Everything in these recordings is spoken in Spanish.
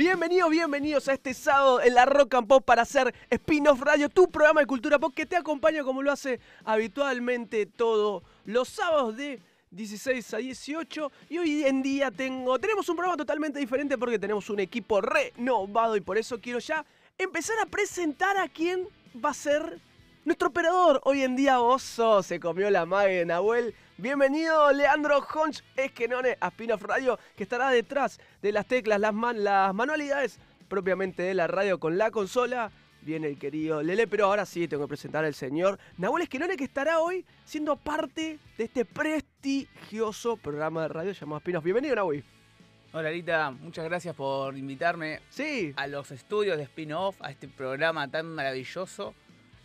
Bienvenidos, bienvenidos a este sábado en la Rock and Pop para hacer Spin-off Radio, tu programa de cultura pop que te acompaña como lo hace habitualmente todos los sábados de 16 a 18 y hoy en día tengo tenemos un programa totalmente diferente porque tenemos un equipo renovado y por eso quiero ya empezar a presentar a quién va a ser nuestro operador. Hoy en día Oso se comió la magia de Nahuel. Bienvenido Leandro Honch Esquenone a Spin-off Radio que estará detrás de las teclas, las, man- las manualidades propiamente de la radio con la consola. Viene el querido Lele, pero ahora sí tengo que presentar al señor Nahuel Esquenone que estará hoy siendo parte de este prestigioso programa de radio llamado Spin-off. Bienvenido Nahuel. Hola Rita, muchas gracias por invitarme Sí, a los estudios de spin-off, a este programa tan maravilloso,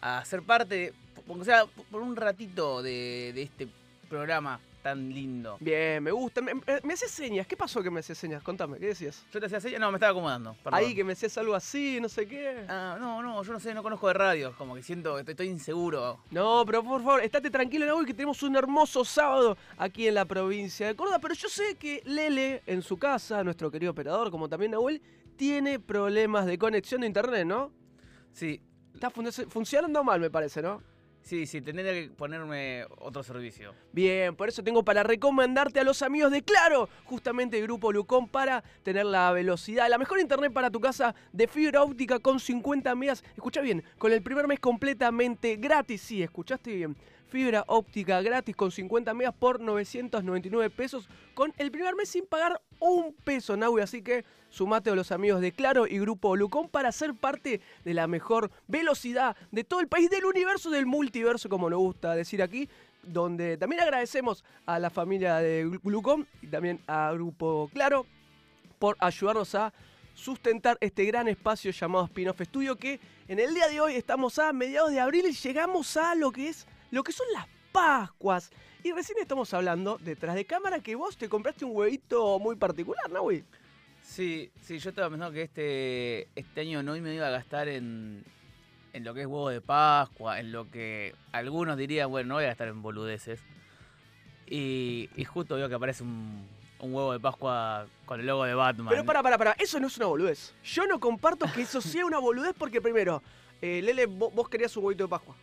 a ser parte, aunque sea por un ratito de, de este programa tan lindo. bien, me gusta. Me, me- me haces señas. ¿Qué pasó que me hacías señas? Contame, ¿qué decías? ¿Yo te hacía señas? No, me estaba acomodando. perdón. Ahí que me hacías algo así, no sé qué. Ah, no, no, yo no sé, no conozco de radio, como que siento que estoy, estoy inseguro. No, pero por favor, estate tranquilo, Nahuel, que tenemos un hermoso sábado aquí en la provincia de Córdoba. Pero yo sé que Lele, en su casa, nuestro querido operador, como también Nahuel, tiene problemas de conexión de internet, ¿no? Sí, Está fun- funcionando mal, me parece, ¿no? sí, sí, tendría que ponerme otro servicio. Bien, por eso tengo para recomendarte a los amigos de Claro, justamente el grupo Lucón para tener la velocidad, la mejor internet para tu casa de fibra óptica con 50 megas. Escucha bien, con el primer mes completamente gratis. Sí, escuchaste bien. Fibra óptica gratis con 50 megas por 999 pesos con el primer mes sin pagar un peso, Naui. Así que sumate a los amigos de Claro y Grupo Lucón para ser parte de la mejor velocidad de todo el país, del universo, del multiverso, como nos gusta decir aquí donde también agradecemos a la familia de Glucom y también a Grupo Claro por ayudarnos a sustentar este gran espacio llamado Spin-off Studio que en el día de hoy estamos a mediados de abril y llegamos a lo que es lo que son las Pascuas. Y recién estamos hablando detrás de cámara que vos te compraste un huevito muy particular, ¿no, güey? Sí, sí, yo estaba pensando que este, este año no me iba a gastar en, en lo que es huevo de Pascua, en lo que algunos dirían, bueno, no voy a gastar en boludeces. Y, y justo veo que aparece un, un huevo de Pascua con el logo de Batman. Pero para, para, para, eso no es una boludez. Yo no comparto que eso sea una boludez porque primero, eh, Lele, vo- vos, querías un huevito de Pascua.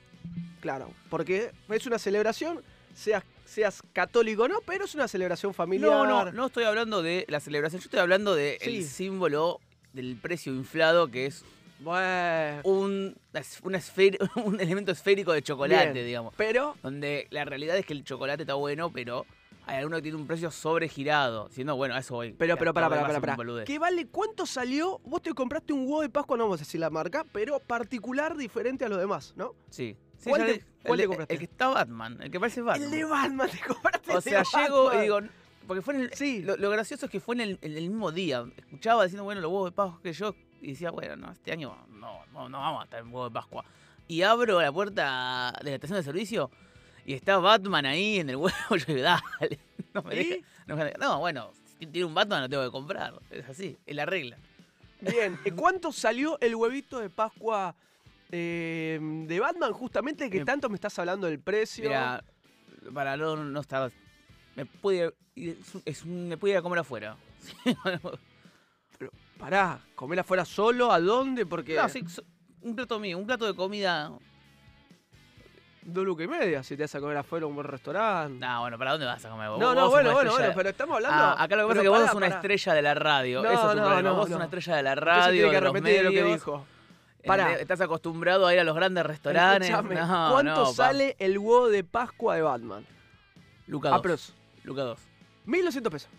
Claro, porque es una celebración, seas, seas católico o no, pero es una celebración familiar. No, no, no estoy hablando de la celebración, yo estoy hablando del Sí. símbolo del precio inflado que es Bueno, un, una esfer- un elemento esférico de chocolate, Bien. digamos. pero Donde la realidad es que el chocolate está bueno, pero hay alguno que tiene un precio sobregirado. Siendo, bueno, a eso voy. Pero, pero, para, para, para, para. ¿Qué vale? ¿Cuánto salió? Vos te compraste un huevo de Pascua, no vamos a decir la marca, pero particular diferente a los demás, ¿no? Sí. Sí, ¿Cuál te- cuál el, te compraste? El que está Batman, el que parece Batman. El de Batman, te compraste O sea, llego Batman. y digo, porque fue en el, Sí. lo, lo gracioso es que fue en el, en el mismo día. Escuchaba diciendo, bueno, los huevos de Pascua que yo, y decía, bueno, no, este año no, no, no vamos a estar en huevo de Pascua. Y abro la puerta de la estación de servicio y está Batman ahí en el huevo. Yo digo, dale, no me deja- no, me deja- no, bueno, si tiene un Batman lo tengo que comprar. Es así, es la regla. Bien, ¿y ¿cuánto salió el huevito de Pascua eh, de Batman justamente que Eh, tanto me estás hablando del precio? Mira, para no, no estar. Me pude ir, es un- un- me pude ir a comer afuera. Pará, ¿comer afuera solo? ¿A dónde? Porque No, sí, un plato mío, un plato de comida. dos lucas y media si te vas a comer afuera a un buen restaurante. No, bueno, ¿para dónde vas a comer? Vos- no, no, bueno, bueno, bueno, pero estamos hablando... Ah, acá lo que pasa pero es que vos sos una pará. estrella de la radio. No, Eso es tu no, problema. no, Vos sos una estrella de la radio, tiene que de los repetir lo que medios. dijo. Estás acostumbrado a ir a los grandes restaurantes. No, ¿Cuánto no, sale el huevo de Pascua de Batman? Luca 2. Apros. Luca 2. 1200 pesos.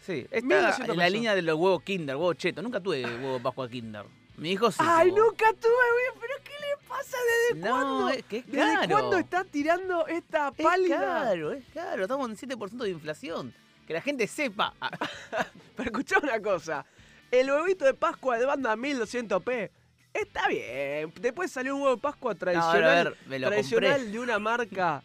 Sí, 1200 está en la pesos. línea de los huevos Kinder, huevo cheto. Nunca tuve huevo de Pascua Kinder. Mi hijo sí. Ay, tuvo. nunca tuve, pero ¿qué le pasa? ¿Desde No, cuándo? es que es ¿Desde caro. cuándo está tirando esta Es pálida? caro, es caro. Estamos en 7% de inflación. que la gente sepa. Pero escuchá una cosa. El huevito de Pascua de banda 1200p está bien. Después salió un huevo de Pascua no, tradicional, a ver, me lo tradicional compré. de una marca.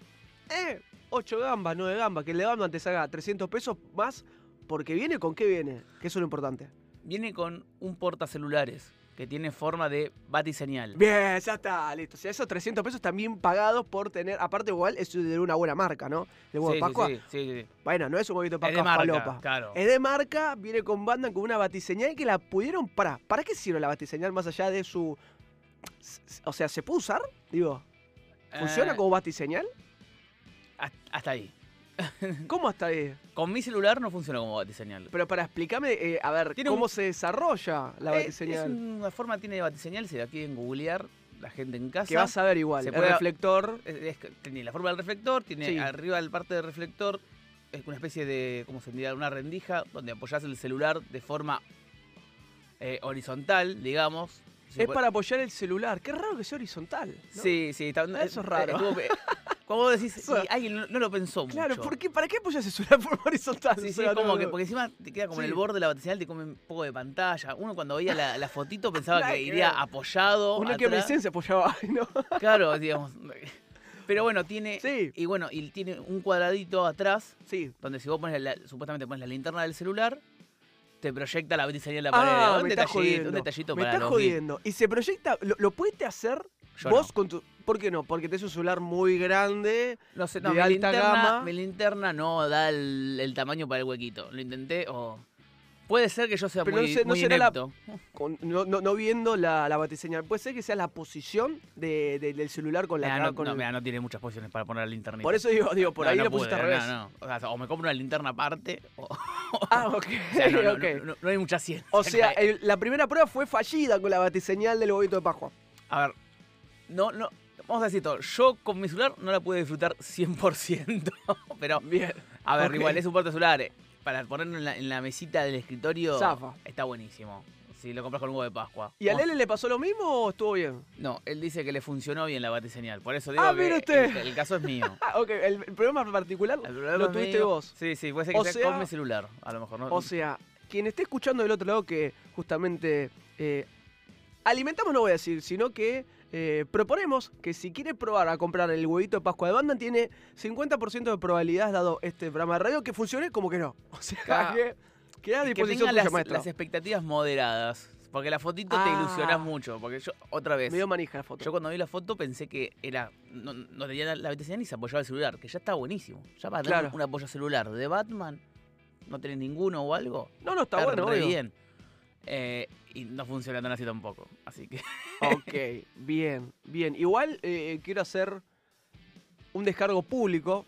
Eh, 8 gambas, 9 gambas. Que el de banda te salga 300 pesos más. Porque viene con qué viene. Que eso es lo importante. Viene con un portacelulares que tiene forma de batiseñal. Bien, ya está, listo. O sea, esos 300 pesos también pagados por tener. Aparte, igual es de una buena marca, ¿no? El huevo Sí, de Pascua. sí, sí, sí. Bueno, no es un huevito de Es de Pascua marca, claro. Es de marca, viene con banda con una batiseñal que la pudieron. ¿Para, ¿para qué sirve la batiseñal más allá de su. O sea, ¿se puede usar? Digo, ¿funciona Eh, como batiseñal? Hasta ahí. ¿Cómo hasta ahí? Con mi celular no funciona como batiseñal. Pero para explicarme, eh, a ver, Tiene ¿cómo un- se desarrolla la Eh, batiseñal? Es una forma tiene de batiseñal, se la quieren googlear la gente en casa. Que vas a ver igual. se El puede- reflector. Es- es que tiene la forma del reflector, tiene Sí. arriba del parte del reflector, es una especie de, ¿cómo se diría? Una rendija donde apoyás el celular de forma eh, horizontal, digamos. Es para apoyar el celular. Qué raro que sea horizontal. ¿no? Sí, sí. está- Eso es raro. estuvo- Como vos decís, Eso- y alguien no, no lo pensó Claro, mucho. ¿por qué, ¿para qué apoyas celular por horizontal? Sí, sí, es como que, porque encima te queda como en el borde de la batiseñal, te come un poco de pantalla. Uno cuando veía la, la fotito pensaba que que iría apoyado. Que me atrás. dicen se apoyaba ¿no? Claro, digamos. Pero bueno, tiene. Sí. Y bueno, y tiene un cuadradito atrás Sí. donde si vos pones la- supuestamente pones la linterna del celular, te proyecta la batiseñal en la pared. Ah, un, me estás detallito, jodiendo. un detallito me para estás los jodiendo. Y se proyecta, ¿lo, lo pudiste hacer Yo vos no. con tu... ¿Por qué no? Porque tenés un celular muy grande. No sé, no, de mi alta linterna, gama. mi linterna no da el, el tamaño para el huequito. Lo intenté o. Puede ser que yo sea Pero no muy, sé- no muy será la- con- no, no- no viendo la, la batiseñal. Puede ser que sea la posición de- de- del celular con la Mirá, cara. no, con no, el- mirá, no tiene muchas posiciones para poner la linterna. Por eso digo, digo por ahí lo pusiste al revés. No, no. O, sea, o me compro una linterna aparte. O, Ah, ok. o sea, no, no, no, no- no hay mucha ciencia. O sea, el- la primera prueba fue fallida con la batiseñal del huevito de Pascua. A ver, no, no, vamos a decir todo. Yo con mi celular no la pude disfrutar 100%, pero Bien. a ver, igual es un puerto celular. eh, Para ponerlo en la, en la mesita del escritorio Zafa. está buenísimo. Si lo compras con un huevo de Pascua. ¿Y a Lele le pasó lo mismo o estuvo bien? No, él dice que le funcionó bien la batiseñal. Por eso digo Ah, que mire usted. El, el caso es mío. Ah, ok. El, el problema particular El problema lo tuviste mío. vos. Sí, sí, puede ser que O sea, sea- con mi celular. A lo mejor no. O sea, quien esté escuchando del otro lado que justamente eh, alimentamos, no voy a decir, sino que eh, proponemos que si quiere probar a comprar el huevito de Pascua de Banda, tiene 50% de probabilidades, dado este programa de radio, que funcione como que no. O sea, que queda a que disposición tenga tuya, las, expectativas moderadas. Porque la fotito te Ah. ilusionas mucho. Porque yo, otra vez, Me dio manija la foto. yo cuando vi la foto pensé que era no, no tenía la, la batiseñal ni se apoyaba el celular. Que ya está buenísimo. Ya para tener Claro. un apoyo celular de Batman, no tenés ninguno o algo. no, no, está, bueno, re obvio. Eh, y no funciona tan así tampoco. Así que. Ok, bien, bien. Igual eh, quiero hacer un descargo público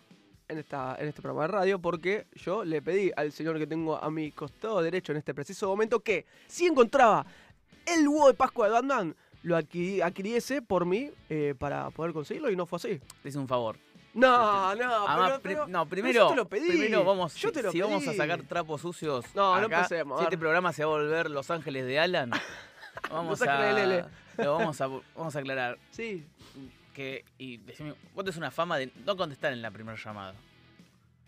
en, esta, en este programa de radio porque yo le pedí al señor que tengo a mi costado derecho en este preciso momento que si encontraba el huevo de Pascua de Batman, lo adquiriese por mí eh, para poder conseguirlo y no fue así. Te hice un favor. No, no, Además, pero, no, primero, yo te lo pedí. primero vamos, Yo si, te lo si vamos a sacar trapos sucios, No, no empecemos, si este programa se va a volver Los Ángeles de Alan, vamos Lele. a, lo vamos a, vamos a aclarar Sí, que y decime, vos tenés una fama de no contestar en la primera llamada.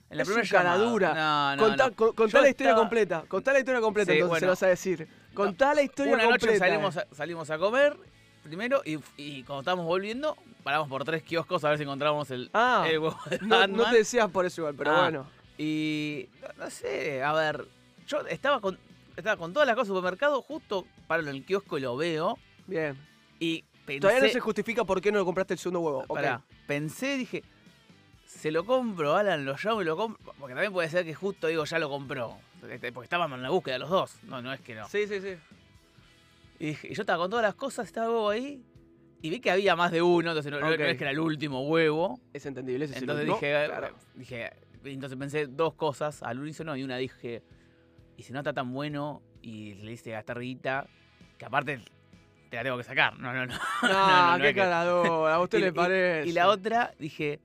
En la Es primera llamada. No, no, contá, no. con- contá la historia estaba- completa. Contá la historia completa, Sí, entonces se bueno. lo vas a decir. Contá la historia Una completa. noche salimos a, salimos a comer primero y, y cuando estábamos volviendo paramos por tres kioscos a ver si encontrábamos el, Ah, el huevo de no, no te decías por eso igual, pero Ah. bueno. Y no, no sé, a ver, yo estaba con, estaba con todas las cosas del supermercado, justo paro en el kiosco y lo veo. Bien. Y pensé, Todavía no se justifica por qué no compraste el segundo huevo. Pará, pensé, dije, se lo compro, Alan, lo llamo y lo compro. Porque también puede ser que justo digo, ya lo compró. Este, Porque estábamos en la búsqueda los dos. No, no es que no. Sí, sí, sí. Y, dije- y yo estaba con todas las cosas, estaba el huevo ahí. Y vi que había más de uno, entonces no, no- no Ok. es que era el último huevo. Es entendible. ese Entonces dije, claro. dije, entonces pensé dos cosas al unísono y una dije, y si no está tan bueno y le hice gastar guita, que aparte te la tengo que sacar. No, no, no. No, no qué caradora. A usted Y- le y- parece. Y la otra dije,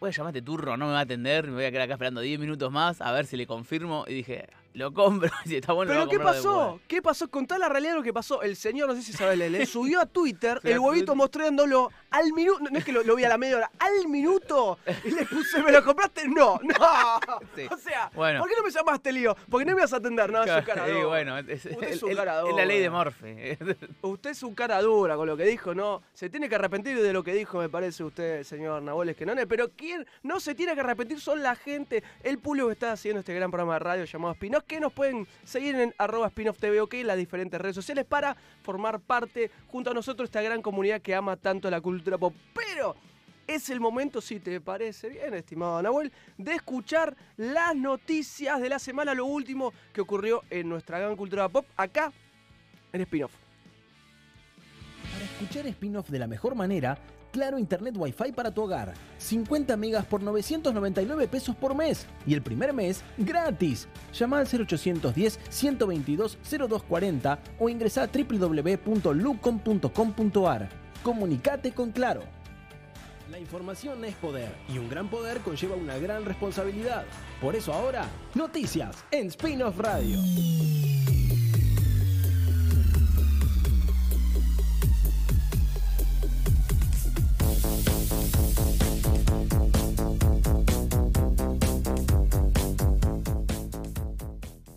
voy a llamar a este turro, no me va a atender, me voy a quedar acá esperando 10 minutos más a ver si le confirmo. Y dije, lo compro. Si está bueno, ¿Pero qué pasó? después. ¿Qué pasó? Contá la realidad de lo que pasó. El señor, no sé si sabes, le, le subió a Twitter el huevito mostrándolo al minuto. No es que lo, lo vi a la media hora, al minuto. Y le puse, ¿me lo compraste? No, no. Sí. O sea, Bueno. ¿por qué no me llamaste, lío? Porque no me ibas a atender. No, es un bueno, es, Usted es un cara es la ley de. Morphe. Usted es un cara dura con lo que dijo, ¿no? Se tiene que arrepentir de lo que dijo, me parece usted, señor Nahuel Esquenone. Pero quien no se tiene que arrepentir son la gente, el público que está haciendo este gran programa de radio llamado Que nos pueden seguir en arroba Spinoff TV OK, en las diferentes redes sociales, para formar parte junto a nosotros esta gran comunidad que ama tanto la cultura pop. Pero es el momento, si te parece bien, estimado Nahuel, de escuchar las noticias de la semana, lo último que ocurrió en nuestra gran cultura pop, acá en Spinoff. Para escuchar spin-off de la mejor manera, Claro Internet Wi-Fi para tu hogar. 50 megas por 999 pesos por mes. Y el primer mes, gratis. Llama al 0810 122 0240 o ingresa a www.lucom.com.ar. Comunicate con Claro. La información es poder y un gran poder conlleva una gran responsabilidad. Por eso ahora, noticias en Spin-off Radio.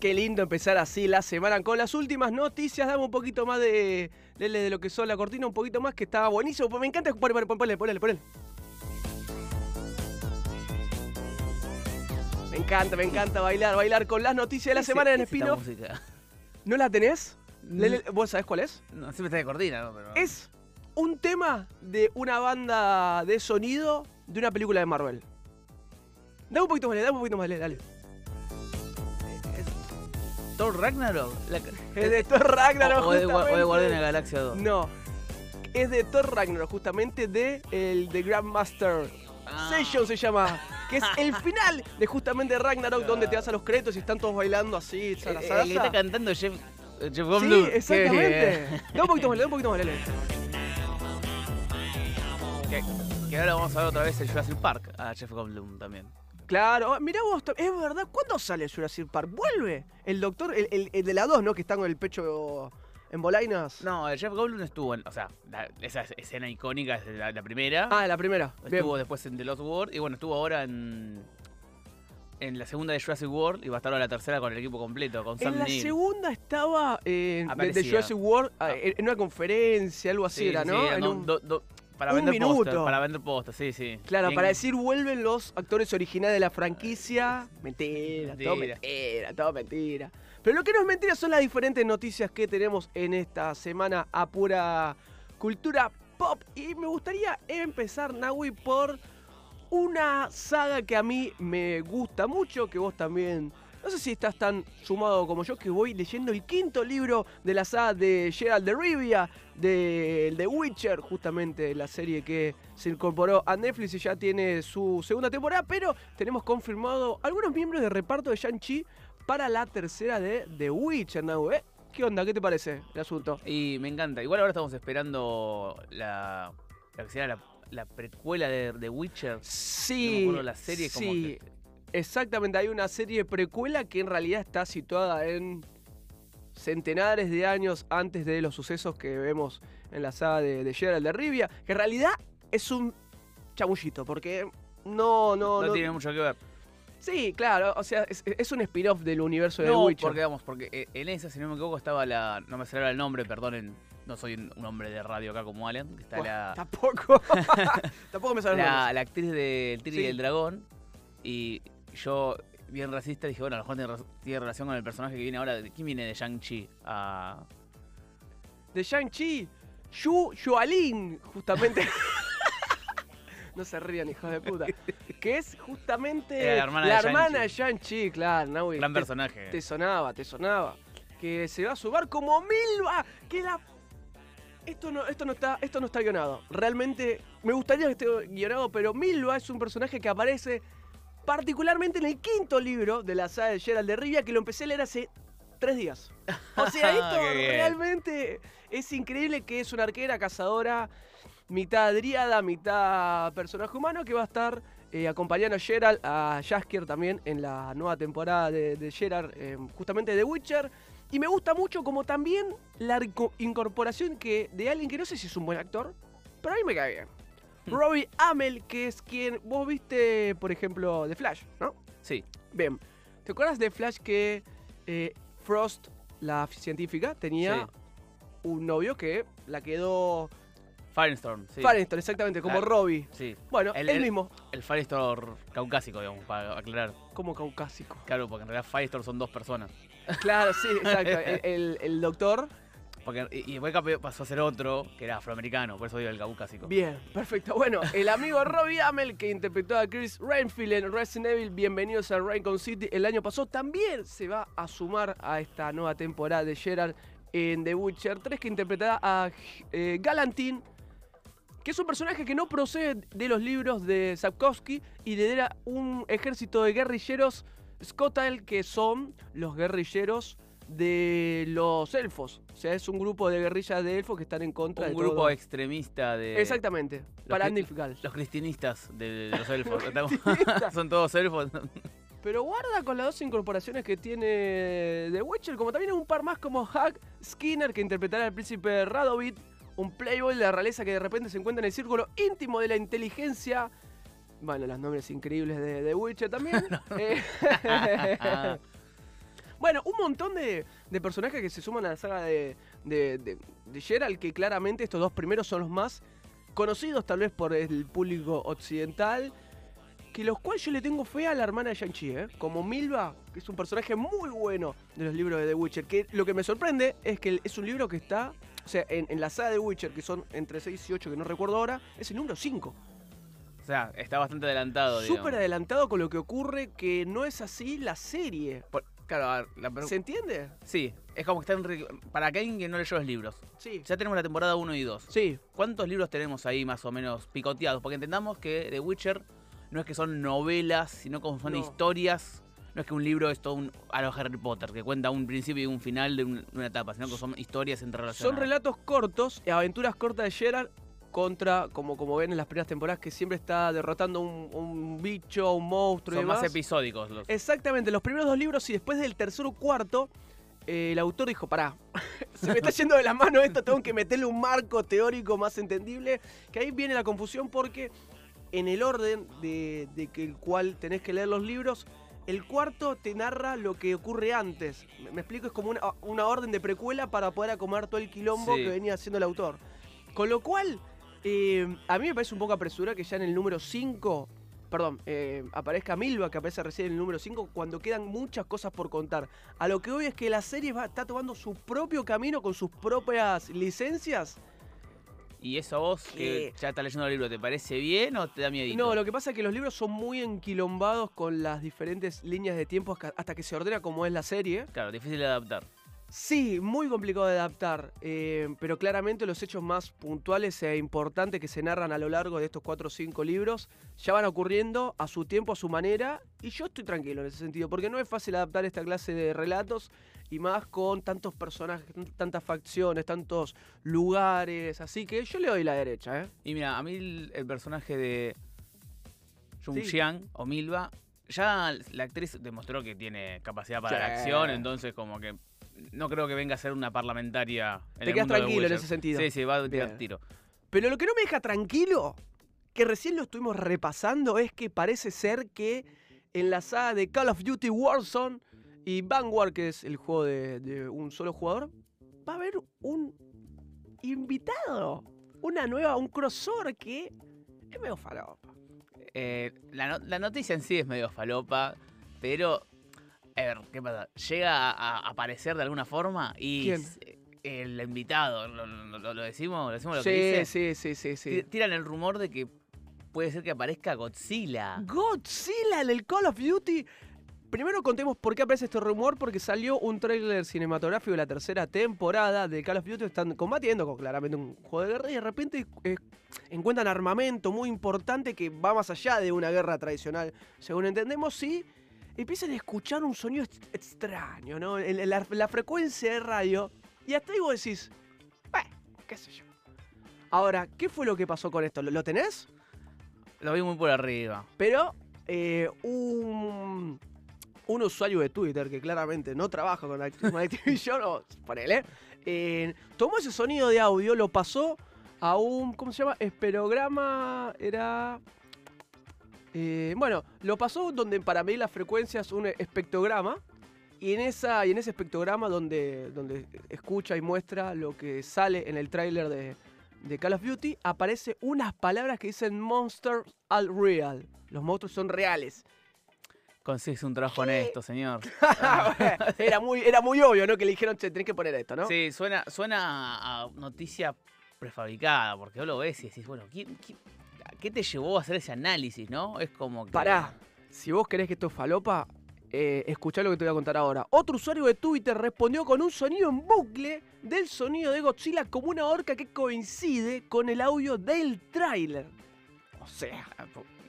Qué lindo empezar así la semana con las últimas noticias. Dame un poquito más de, de, de lo que son la cortina, un poquito más que estaba buenísimo. Me encanta. Ponle, ponle, ponle, ponle. Me encanta, me encanta bailar, bailar con las noticias de la ¿Qué semana en qué es esta Spinoff. música? ¿No la tenés? Le- ¿Vos sabés cuál es? No, siempre está de cortina, ¿no? Pero... Es un tema de una banda de sonido de una película de Marvel. Dame un poquito más, dame un poquito más, dale. Thor Ragnarok. La- Es de Thor Ragnarok. o, o de, o de. Guardián de la Galaxia 2. No. Es de Thor Ragnarok, justamente de el de Grandmaster Ah. Session se llama. Que es el final de justamente Ragnarok, donde te vas a los créditos y están todos bailando así. Eh, zara, eh, zara, está cantando Jeff, eh, Jeff Sí, Goldblum. Qué exactamente. Da un poquito más, da un poquito más, dale. Que, que ahora vamos a ver otra vez el Jurassic Park a Jeff Goldblum también. Claro, mirá vos, es verdad, ¿cuándo sale Jurassic Park? ¿Vuelve? El doctor, el, el- el de la 2, ¿no? Que está con el pecho en bolainas. No, el Jeff Goldblum estuvo en. O sea, la- esa escena icónica es de la, la primera. Ah, la primera. Bien. estuvo después en The Lost World. Y bueno, estuvo ahora en. En la segunda de Jurassic World. Y va a estar ahora la tercera con el equipo completo, con Sam En la segunda estaba eh, de- de. Jurassic World Ah. eh, en una conferencia, algo así Sí, era, ¿no? sí, En no, un- do- do- para un vender minuto. Para vender postas, sí, sí. Claro, Bien- para decir vuelven los actores originales de la franquicia. Mentira, todo Mentira. mentira, todo mentira. Pero lo que no es mentira son las diferentes noticias que tenemos en esta semana a pura cultura pop. Y me gustaría empezar, Nahui, por una saga que a mí me gusta mucho, que vos también. No sé si estás tan sumado como yo, que voy leyendo el quinto libro de la saga de Gerald de Rivia, de The Witcher, justamente la serie que se incorporó a Netflix y ya tiene su segunda temporada, pero tenemos confirmado algunos miembros de reparto de Shang-Chi para la tercera de The Witcher, Nau, ¿eh? ¿Qué onda? ¿Qué te parece el asunto? Y me encanta. Igual ahora estamos esperando la. La que será la, la precuela de, de Witcher. No me Sí, acuerdo la serie como sí, que- exactamente. Hay una serie precuela que en realidad está situada en centenares de años antes de los sucesos que vemos en la saga de, de Geralt de Rivia, que en realidad es un chamullito, porque no, no, no, no- tiene mucho que ver. Sí, claro, o sea, es, es un spin-off del universo de No, Witcher. porque vamos, porque eh, en esa, si no me equivoco, estaba la. No me ahora el nombre, perdonen. No soy un hombre de radio acá como Alan. que Está la, Tampoco. Tampoco me sale el la, nombre. la actriz del Tiri Sí. y el Dragón. Y yo, bien racista, dije, bueno, a lo mejor tiene, relación con el personaje que viene ahora. ¿Quién viene de Shang-Chi? Ah, de Shang-Chi, Yu Yualin, justamente. no se rían, hijos de puta. Que es justamente la hermana de hermana de Shang-Chi. Claro, gran te, personaje. te sonaba, te sonaba. Que se va a sumar como Milva. Que la. Esto no, esto no está, esto no está guionado. Realmente me gustaría que esté guionado, pero Milva es un personaje que aparece particularmente en el quinto libro de la saga de Gerald de Rivia, que lo empecé a leer hace tres días. O sea, esto realmente es increíble que es una arquera cazadora, mitad dríada, mitad personaje humano, que va a estar eh, acompañando a Gerald, a Jaskier también en la nueva temporada de, de Gerald, eh, justamente de Witcher. Y me gusta mucho como también la inco- incorporación que de alguien que no sé si es un buen actor, pero a mí me cae bien. Robbie Amell, que es quien vos viste, por ejemplo, de Flash, ¿no? Sí, Bien, ¿te acuerdas de Flash que eh, Frost, la científica, tenía Sí. un novio que la quedó... Firestorm, sí. Firestorm, exactamente, como Claro. Robbie. Sí, Bueno, El- mismo, el Firestorm caucásico, digamos, para aclarar. como caucásico. Claro, porque en realidad Firestorm son dos personas. Claro, sí, exacto. El, el- el doctor. Y, y pasó a ser otro, que era afroamericano, por eso digo el caucásico. Bien, perfecto. Bueno, el amigo Robbie Amell, que interpretó a Chris Rainfield en Resident Evil, bienvenidos a Raycon City, el año pasado, también se va a sumar a esta nueva temporada de Gerard en The Witcher 3, que interpretará a eh, Galantín, que es un personaje que no procede de los libros de Sapkowski y lidera un ejército de guerrilleros Skotal, que son los guerrilleros de los elfos. O sea, es un grupo de guerrillas de elfos que están en contra Un de grupo todo. extremista de. Exactamente, para Nilfgaard. Los cristianistas de, los elfos. Los son todos elfos. Pero guarda con las dos incorporaciones que tiene The Witcher, como también un par más como Hug Skinner, que interpretará al príncipe Radovit, un playboy de la realeza que de repente se encuentra en el círculo íntimo de la inteligencia. Bueno, los nombres increíbles de The Witcher también. Eh, bueno, un montón de, de personajes que se suman a la saga de, de, de- de Geralt, que claramente estos dos primeros son los más conocidos tal vez por el público occidental, que los cuales yo le tengo fe a la hermana de Shang-Chi, ¿eh? como Milva, que es un personaje muy bueno de los libros de The Witcher, que lo que me sorprende es que es un libro que está, o sea, en, en la saga de Witcher, que son entre 6 y 8, que no recuerdo ahora, es el número 5. O sea, está bastante adelantado. Súper adelantado con lo que ocurre, que no es así la serie. Por- claro, a ver, la pregunta. ¿Se entiende? Sí, es como que están. Para alguien que no leyó los libros. Sí. Ya tenemos la temporada 1 y 2. Sí, ¿Cuántos libros tenemos ahí más o menos picoteados? Porque entendamos que The Witcher no es que son novelas, sino como son No. historias. No es que un libro es todo un, a lo Harry Potter, que cuenta un principio y un final de, un- de una etapa, sino que son historias entrerelacionadas. Son relatos cortos, eh, aventuras cortas de Gerard contra, como, como ven en las primeras temporadas, que siempre está derrotando un, un bicho, un monstruo y Son más episódicos los. Exactamente, los primeros dos libros y después del tercero o cuarto, eh, el autor dijo, pará, se me está yendo de las manos esto, tengo que meterle un marco teórico más entendible, que ahí viene la confusión porque en el orden de, de que el cual tenés que leer los libros, el cuarto te narra lo que ocurre antes. Me, me explico, es como una, una orden de precuela para poder acomodar todo el quilombo Sí. que venía haciendo el autor. Con lo cual, eh, a mí me parece un poco apresurado que ya en el número 5 perdón, eh, aparezca Milva, que aparece recién en el número 5, cuando quedan muchas cosas por contar. A lo que hoy es que la serie va, está tomando su propio camino con sus propias licencias. ¿Y eso a vos, que ya estás leyendo el libro, te parece bien o te da miedo? No, lo que pasa es que los libros son muy enquilombados con las diferentes líneas de tiempo hasta- hasta que se ordena como es la serie. Claro, difícil de adaptar. Sí, muy complicado de adaptar, eh, pero claramente los hechos más puntuales e importantes que se narran a lo largo de estos cuatro o cinco libros ya van ocurriendo a su tiempo, a su manera, y yo estoy tranquilo en ese sentido, porque no es fácil adaptar esta clase de relatos, y más con tantos personajes, tantas facciones, tantos lugares, así que yo le doy la derecha, ¿eh? Y mira, a mí el, el personaje de Jung Sí. O Milva, ya la actriz demostró que tiene capacidad para la acción, entonces como que no creo que venga a ser una parlamentaria. En Te el quedas mundo tranquilo en ese sentido. Sí, sí, va a tirar tiro. Pero lo que no me deja tranquilo, que recién lo estuvimos repasando, es que parece ser que en la saga de Call of Duty Warzone y Vanguard, que es el juego de, de un solo jugador, va a haber un invitado. Una nueva, un crossover que es medio falopa. Eh, la, no- la noticia en sí es medio falopa, pero. A ver, ¿qué pasa? Llega a, a aparecer de alguna forma y. El invitado, ¿lo, lo- lo- decimos? ¿Lo decimos lo Sí, que dice? sí, sí, sí, sí. Ti- Tiran el rumor de que puede ser que aparezca Godzilla. Godzilla en el Call of Duty. Primero contemos por qué aparece este rumor, porque salió un tráiler cinematográfico de la tercera temporada de Call of Duty. Están combatiendo con claramente un juego de guerra y de repente eh, encuentran armamento muy importante que va más allá de una guerra tradicional, según entendemos, sí. Empiezan a escuchar un sonido ex- extraño, ¿no? La, la frecuencia de radio. Y hasta ahí vos decís, bueno, qué sé yo. Ahora, ¿qué fue lo que pasó con esto? ¿Lo, lo tenés? Lo vi muy por arriba. Pero eh, un, un usuario de Twitter que claramente no trabaja con, Act- con Activision, o ponele, eh, tomó ese sonido de audio, lo pasó a un, ¿cómo se llama? Esperograma, era... eh, bueno, lo pasó donde para medir las frecuencias un espectrograma. Y en, esa, y en ese espectrograma donde, donde escucha y muestra lo que sale en el tráiler de, de Call of Duty, aparece unas palabras que dicen Monsters are real. Los monstruos son reales. Consigues un trabajo honesto, señor. era, muy, era muy obvio, ¿no? Que le dijeron, che, tenés que poner esto, ¿no? Sí, suena, suena a noticia prefabricada, porque vos lo ves y decís, bueno, ¿quién- ¿qué te llevó a hacer ese análisis, no? Es como que... Pará, si vos querés que esto es falopa, eh, escuchá lo que te voy a contar ahora. Otro usuario de Twitter respondió con un sonido en bucle del sonido de Godzilla como una horca que coincide con el audio del tráiler. O sea, Ah,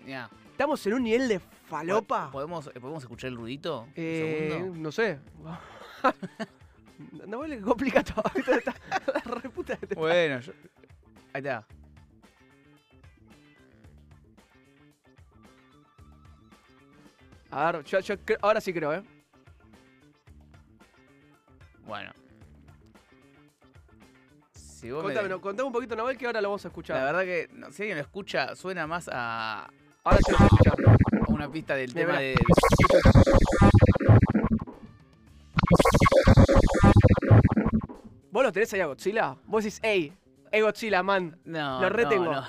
ya. estamos en un nivel de falopa. ¿Podemos, ¿Podemos escuchar el ruidito? Un Eh, segundo. no sé. No le complica todo. Bueno, yo- ahí está. A ver, yo, yo ahora sí creo, ¿eh? Bueno. Si me- Contame, contame un poquito, Nahuel, que ahora lo vamos a escuchar. La verdad que, no, si alguien lo escucha, suena más a, Ahora escuchando. a una pista del Mira, tema de... ¿Vos lo tenés ahí a Godzilla? Vos decís, hey, hey Godzilla, man. No, Lo retengo. No, no.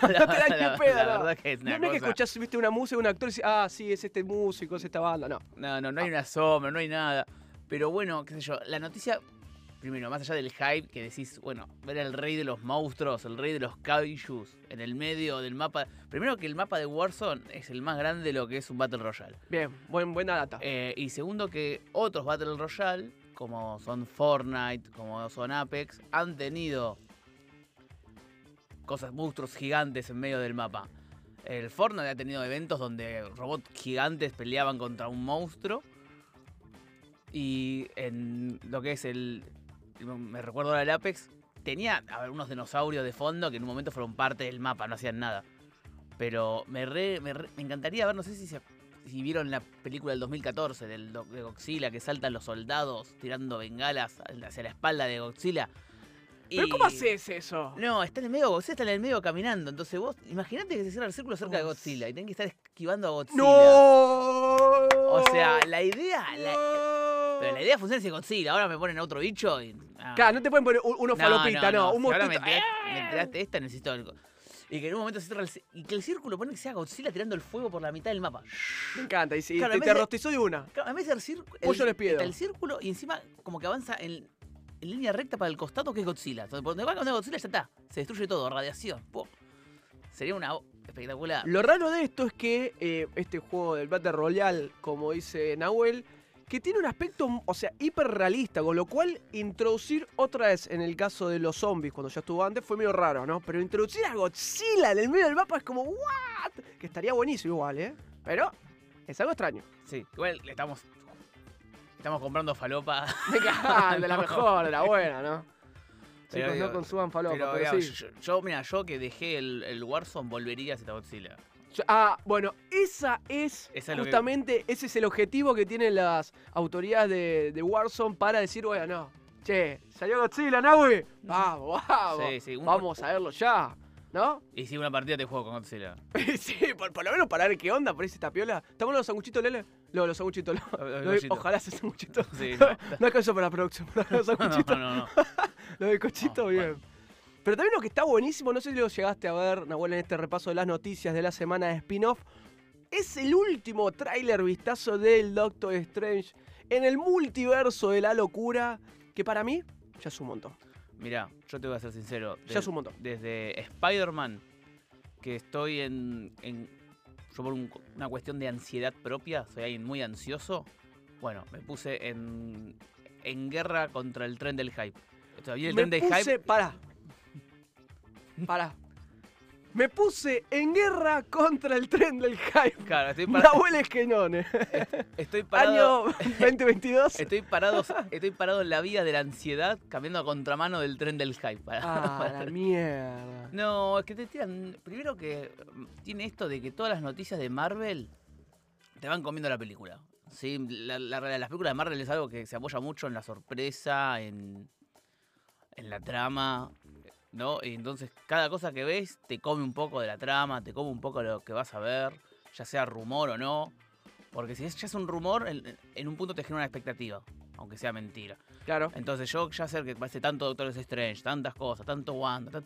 No te da ni la, pedo, la no. verdad que es una no es que escuchás, viste una música, un actor y decís, ah, sí, es este músico, es esta banda. No. No, no, no hay una sombra, no hay nada. Pero bueno, qué sé yo, la noticia, primero, más allá del hype, que decís, bueno, ver al rey de los monstruos, el rey de los kaijus, en el medio del mapa. Primero que el mapa de Warzone es el más grande de lo que es un Battle Royale. Bien, buen, buena data. Eh, y segundo que otros Battle Royale, como son Fortnite, como son Apex, han tenido cosas, monstruos gigantes en medio del mapa. El Fortnite ha tenido eventos donde robots gigantes peleaban contra un monstruo. Y en lo que es el. Me recuerdo ahora el Apex. Tenía a ver, unos dinosaurios de fondo que en un momento fueron parte del mapa, no hacían nada. Pero me, re- me, encantaría ver, no sé si, si vieron la película del 2014 del, de Godzilla, que saltan los soldados tirando bengalas hacia la espalda de Godzilla. ¿Pero Y- cómo haces eso? no, está en el medio, Godzilla está en el medio caminando. Entonces vos, imagínate que se cierra el círculo cerca de Godzilla y tenés que estar esquivando a Godzilla. ¡No! O sea, la idea. la- pero la idea funciona si Godzilla. Ahora me ponen a otro bicho y. ah. Claro, no te pueden poner un- uno falopita, no, un Si ahora me tiraste, me tiraste esta, necesito algo. Y que en un momento se cierra el, y que el círculo pone que sea Godzilla tirando el fuego por la mitad del mapa. Me encanta, y sí, Claro, te, te rostizó de una. Claro, en vez de el círculo. Pollo les pido. Está el círculo y encima como que avanza en, en línea recta para el costado que es Godzilla. Entonces, por donde va cuando Godzilla ya está. Se destruye todo, radiación. Sería una espectacular. Lo raro de esto es que eh, este juego del Battle Royale, como dice Nahuel, que tiene un aspecto, o sea, hiperrealista, con lo cual introducir otra vez en el caso de los zombies, cuando ya estuvo antes, fue medio raro, ¿no? Pero introducir a Godzilla en el medio del mapa es como, ¿what? Que estaría buenísimo igual, ¿eh? Pero es algo extraño. Sí, igual le estamos. Estamos comprando falopa. Encanta, de la mejor, de la buena, ¿no? Pero Chicos, no consuman falopa, Pero, pero, digamos, sí. yo, yo, mira, yo que dejé el, el Warzone volvería si está Godzilla. Ah, bueno, esa es Esa es lo que- justamente, ese es el objetivo que tienen las autoridades de, de Warzone para decir, bueno, no, che, salió Godzilla, Nahui, vamos, vamos, Sí, sí, un- vamos a verlo ya, ¿no? Y si una partida te juego con Godzilla. sí, por, por lo menos para ver qué onda, por ahí esta piola. ¿Estamos los sanguchitos, Lele? No, los sanguchitos, lo- Los lo- ojalá se sanguchitos. Sí, no, no. no alcanzó para la producción, para los No, sanguchitos, no, no. los bizcochitos, No, bien. Pero también lo que está buenísimo, no sé si lo llegaste a ver, Nahuel, en este repaso de las noticias de la semana de spin-off, es el último tráiler vistazo del Doctor Strange en el multiverso de la locura, que para mí ya es un montón. Mira, yo te voy a ser sincero. Ya es un montón. Desde Spider-Man, que estoy en. en- yo por un- una cuestión de ansiedad propia, soy alguien muy ansioso. Bueno, me puse en, en guerra contra el tren del hype. Todavía el Me tren del puse, hype. Pará. Pará. Me puse en guerra contra el tren del hype. Claro, estoy parado. Nahuel Esquenone. Estoy parado. Año 2022. Estoy parado, estoy parado en la vía de la ansiedad, cambiando a contramano del tren del hype. para- Ah, para- la mierda. No, es que te tiran. Primero que mm, tiene esto de que todas las noticias de Marvel te van comiendo la película. Sí, la, la, las películas de Marvel es algo que se apoya mucho en la sorpresa, en, en la trama, ¿no? Y entonces cada cosa que ves te come un poco de la trama, te come un poco de lo que vas a ver, ya sea rumor o no. Porque si es, ya es un rumor, en, en un punto te genera una expectativa, aunque sea mentira. Claro. Entonces yo ya sé que parece tanto Doctores Strange, tantas cosas, tanto Wanda,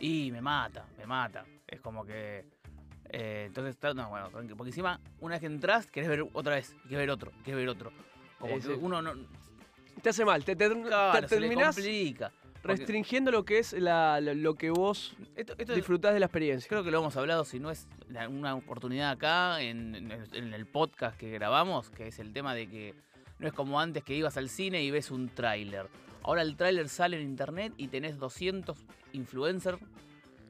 y me mata, me mata. Es como que... eh, entonces, no, bueno, tranqui- porque encima, una vez que entras, querés ver otra vez, querés ver otro, querés ver otro. Como que uno no... Te hace mal. Te, te- te Claro, le terminás complica. Restringiendo lo que es la- lo, que vos Esto, esto es- disfrutás de la experiencia. creo que lo hemos hablado, si no es una oportunidad acá, en, en el- podcast que grabamos, que es el tema de que no es como antes que ibas al cine y ves un tráiler. Ahora el tráiler sale en internet y tenés 200 influencers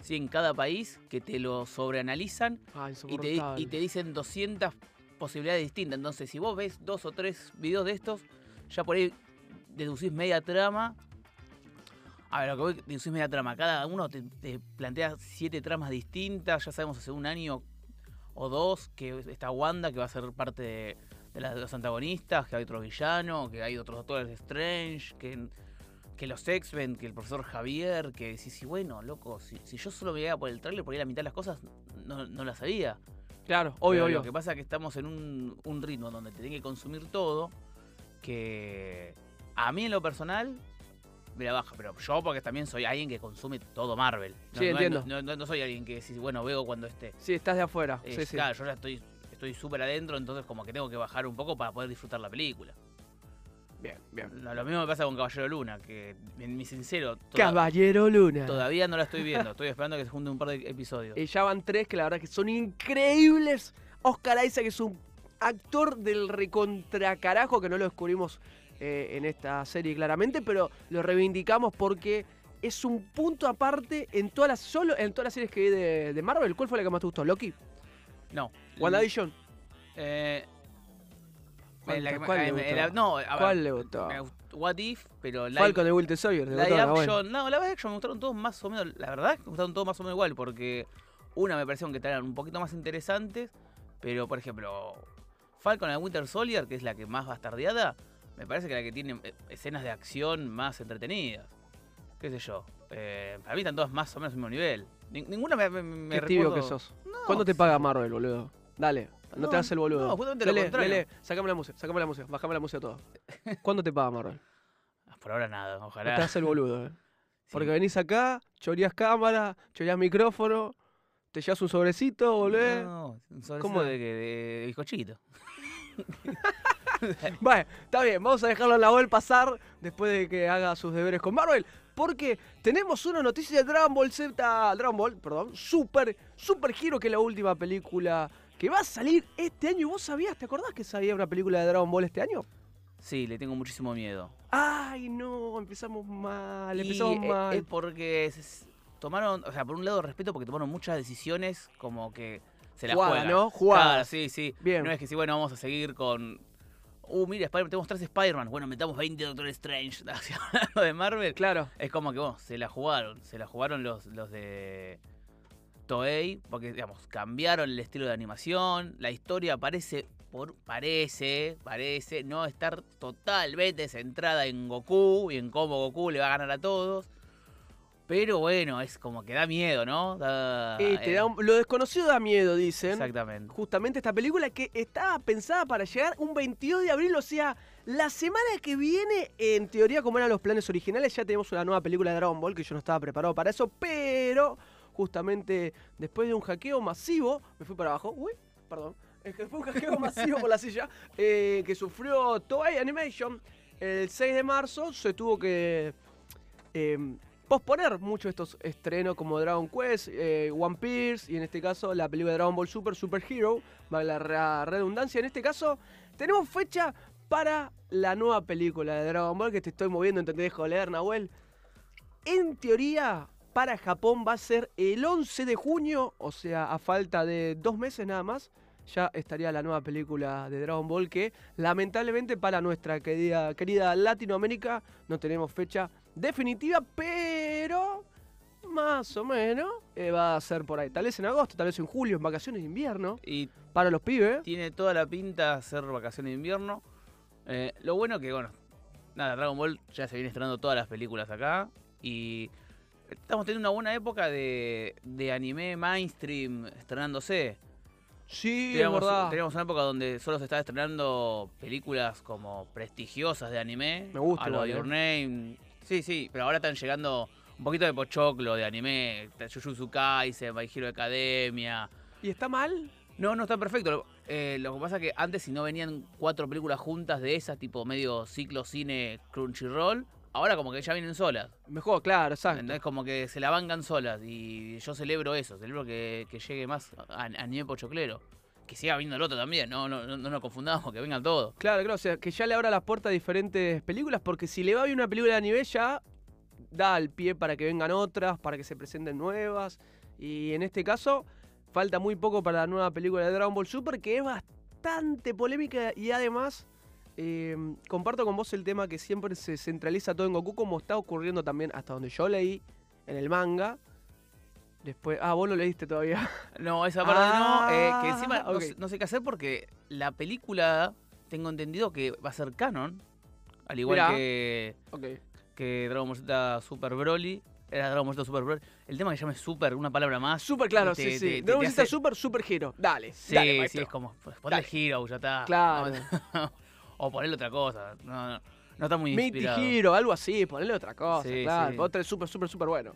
¿sí? en cada país que te lo sobreanalizan Ah, y te, y te dicen 200 posibilidades distintas. Entonces, si vos ves dos o tres videos de estos, ya por ahí deducís media trama. A ver, lo que voy, deducís media trama. Cada uno te, te plantea siete tramas distintas. Ya sabemos hace un año o dos que está Wanda, que va a ser parte de, de de los antagonistas, que hay otro villano, que hay otros doctores Strange, que, que los X-Men, que el profesor Javier, que sí, sí, bueno, loco, si, si yo solo veía por el trailer, por ahí la mitad de las cosas no, no las sabía. Claro, obvio, Pero obvio. Lo que pasa es que estamos en un, un ritmo donde te tiene que consumir todo, que a mí en lo personal la baja, pero yo porque también soy alguien que consume todo Marvel. No, Sí, no- entiendo. No, no- soy alguien que si bueno, veo cuando esté. Sí, estás de afuera. Eh, sí, sí. Claro, yo ya estoy estoy súper adentro, entonces como que tengo que bajar un poco para poder disfrutar la película. Bien, bien. Lo, lo mismo me pasa con Caballero Luna, que en mi sincero, toda- Caballero Luna. todavía no la estoy viendo, estoy esperando que se junten un par de episodios. Y ya van tres que la verdad que son increíbles. Oscar Isaac es un actor del recontracarajo que no lo descubrimos eh, en esta serie claramente, pero lo reivindicamos porque es un punto aparte en todas las solo en todas las series que vi de, de Marvel. ¿Cuál fue la que más te gustó? ¿Loki? No. ¿WandaVision? Eh, ¿Cuál- la que- cuál le eh, gustó? la- no, a ver, ¿Cuál le gustó? me gustó What If, pero live, Falcon de Winter Soldier. ¿te live gustó, Nahuel? action, no, la live action me gustaron todos más o menos, la verdad me gustaron todos más o menos igual, porque una me parecieron que eran un poquito más interesantes, pero por ejemplo, Falcon and Winter Soldier, que es la que más bastardeada, me parece que la que tiene eh, escenas de acción más entretenidas. Qué sé yo. eh, para mí están todas más o menos al mismo nivel. Nin- ninguna me, me, me Qué recuerdo- que sos. No, ¿Cuándo te paga Marvel, boludo? Dale, no, No, te hagas el boludo. no, justamente lo Lele, contrario. Sacame la música, sacame la música, bajame la música todo. ¿Cuándo te paga Marvel? Por ahora nada, No ojalá. te hagas el boludo, eh. Sí. Porque venís acá, choreás cámara, choreás micrófono, te llevas un sobrecito, volvés. No, un sobrecito ¿Cómo de, que- de bizcochito. Bueno, está bien, vamos a dejarlo a la web pasar después de que haga sus deberes con Marvel. Porque tenemos una noticia de Dragon Ball Z, Dragon Ball, perdón, Super, Super Hero, que es la última película que va a salir este año. ¿Y vos sabías, te acordás que sabía una película de Dragon Ball este año? Sí, le tengo muchísimo miedo. Ay, no, empezamos mal, Y empezamos e- mal. Es porque tomaron, o sea, por un lado respeto porque tomaron muchas decisiones como que se la Jugada, juegan. ¿no? Jugada. Claro, sí, sí. Bien. No es que si, bueno, vamos a seguir con... Uh, mira, Spider tenemos tres Spider-Man. Bueno, metamos 20 Doctor Strange. Hablando de Marvel. Claro. Es como que, bueno, se la jugaron. Se la jugaron los, los de Toei. Porque, digamos, cambiaron el estilo de animación. La historia parece, por, parece, parece no estar totalmente centrada en Goku y en cómo Goku le va a ganar a todos. Pero bueno, es como que da miedo, ¿no? Da, Eh, te eh, da un- lo desconocido da miedo, dicen. Exactamente. Justamente esta película que estaba pensada para llegar un 22 de abril, o sea, la semana que viene, en teoría, como eran los planes originales, ya tenemos una nueva película de Dragon Ball, que yo no estaba preparado para eso, pero justamente después de un hackeo masivo, me fui para abajo, uy, perdón, es que fue un hackeo masivo por la silla, eh, que sufrió Toei Animation, el 6 de marzo se tuvo que eh, posponer mucho estos estrenos como Dragon Quest, eh, One Piece y en este caso la película de Dragon Ball Super, Super Hero, vale la redundancia. En este caso tenemos fecha para la nueva película de Dragon Ball que te estoy moviendo, ¿entendés? Joder, Nahuel. En teoría, para Japón va a ser el 11 de junio, o sea, a falta de dos meses nada más, ya estaría la nueva película de Dragon Ball que lamentablemente para nuestra querida, querida Latinoamérica no tenemos fecha definitiva, pero más o menos eh, va a ser por ahí. Tal vez en agosto, tal vez en julio, en vacaciones de invierno, Y para los pibes. tiene toda la pinta de ser vacaciones de invierno. Eh, lo bueno que, bueno, nada, Dragon Ball ya se viene estrenando todas las películas acá. Y estamos teniendo una buena época de, de anime mainstream estrenándose. Sí, es Teníamos, verdad. teníamos una época donde solo se estaba estrenando películas como prestigiosas de anime. Me gusta A lo de Your eh. Name. Sí, sí, pero ahora están llegando un poquito de pochoclo de anime. Jujutsu Kaisen, My Hero Academia. ¿Y está mal? No, no está perfecto. Lo, eh, lo que pasa es que antes si no venían cuatro películas juntas de esas, tipo medio ciclo cine Crunchyroll, ahora como que ya vienen solas. Mejor, claro, exacto. ¿entendés? Como que se la bancan solas. Y yo celebro eso, celebro que, que llegue más a, a anime pochoclero. Que siga viendo el otro también, no, no, no, no nos confundamos, que vengan todos. Claro, claro, o sea, que ya le abra las puertas a diferentes películas, porque si le va bien una película de nivel ya da el pie para que vengan otras, para que se presenten nuevas. Y en este caso, falta muy poco para la nueva película de Dragon Ball Super, que es bastante polémica y además eh, comparto con vos el tema que siempre se centraliza todo en Goku, como está ocurriendo también hasta donde yo leí en el manga. Después, ah, vos lo leíste todavía. No, esa parte no, eh, que encima no sé- no, sé qué hacer porque la película, tengo entendido que va a ser canon. Al igual Mirá. que, que Dragon Ball Z Super Broly. Era Dragon Ball Z Super Broly. El tema que llame Super, una palabra más. Super claro, te- sí, te- sí. te- Dragon Ball Z hace- Super, Super Hero. Dale, Sí, dale, sí, es como, ponle Hero, ya está. Claro. No, o ponerle otra cosa. No, no, no está muy Mighty inspirado. Hero, algo así, ponerle otra cosa, Sí, claro. sí. Otra es súper, súper, súper bueno.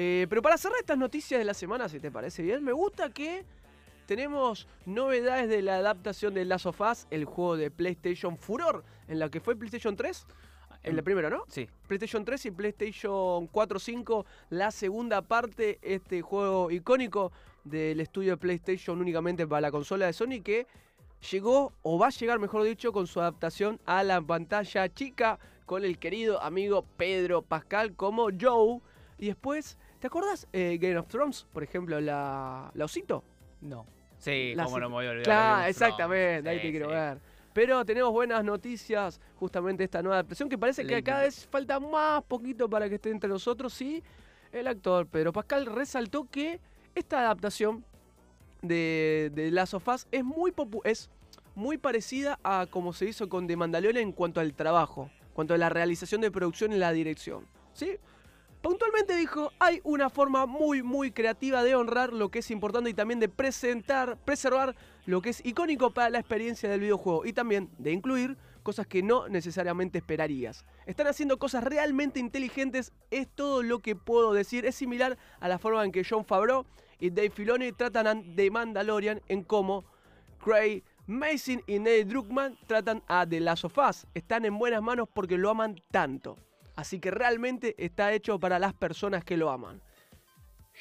Eh, pero para cerrar estas noticias de la semana, si te parece bien, me gusta que tenemos novedades de la adaptación de Last of Us, el juego de PlayStation Furor, en la que fue PlayStation 3, en la primera, ¿no? Sí, PlayStation 3 y PlayStation 4 5, la segunda parte, este juego icónico del estudio de PlayStation únicamente para la consola de Sony que llegó, o va a llegar mejor dicho, con su adaptación a la pantalla chica con el querido amigo Pedro Pascal como Joe. Y después, ¿te acuerdas eh, Game of Thrones? Por ejemplo, la, la osito. no. Sí, La cómo no me voy a olvidar. Claro, Game of Thrones. exactamente, ahí Sí, te quiero sí. ver. Pero tenemos buenas noticias, justamente esta nueva adaptación, que parece que cada vez falta más poquito para que esté entre nosotros. Sí, el actor Pedro Pascal resaltó que esta adaptación de, de Last of Us es muy, popu- es muy parecida a como se hizo con The Mandalorian en cuanto al trabajo, en cuanto a la realización de producción y la dirección. ¿Sí? Puntualmente dijo, hay una forma muy, muy creativa de honrar lo que es importante y también de presentar, preservar lo que es icónico para la experiencia del videojuego y también de incluir cosas que no necesariamente esperarías. Están haciendo cosas realmente inteligentes, es todo lo que puedo decir. Es similar a la forma en que John Favreau y Dave Filoni tratan de Mandalorian en cómo Craig Mason y Neil Druckmann tratan a The Last of Us. Están en buenas manos porque lo aman tanto. Así que realmente está hecho para las personas que lo aman.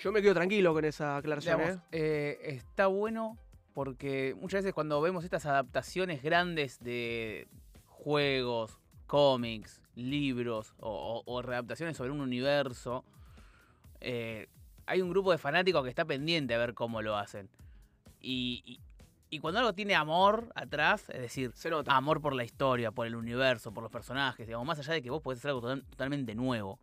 Yo me quedo tranquilo con esa aclaración, Digamos, ¿eh? eh, está bueno porque muchas veces cuando vemos estas adaptaciones grandes de juegos, cómics, libros o, o- o readaptaciones sobre un universo, eh, hay un grupo de fanáticos que está pendiente a ver cómo lo hacen. Y, y- cuando algo tiene amor atrás, es decir, amor por la historia, por el universo, por los personajes, digamos, más allá de que vos podés hacer algo total- totalmente nuevo.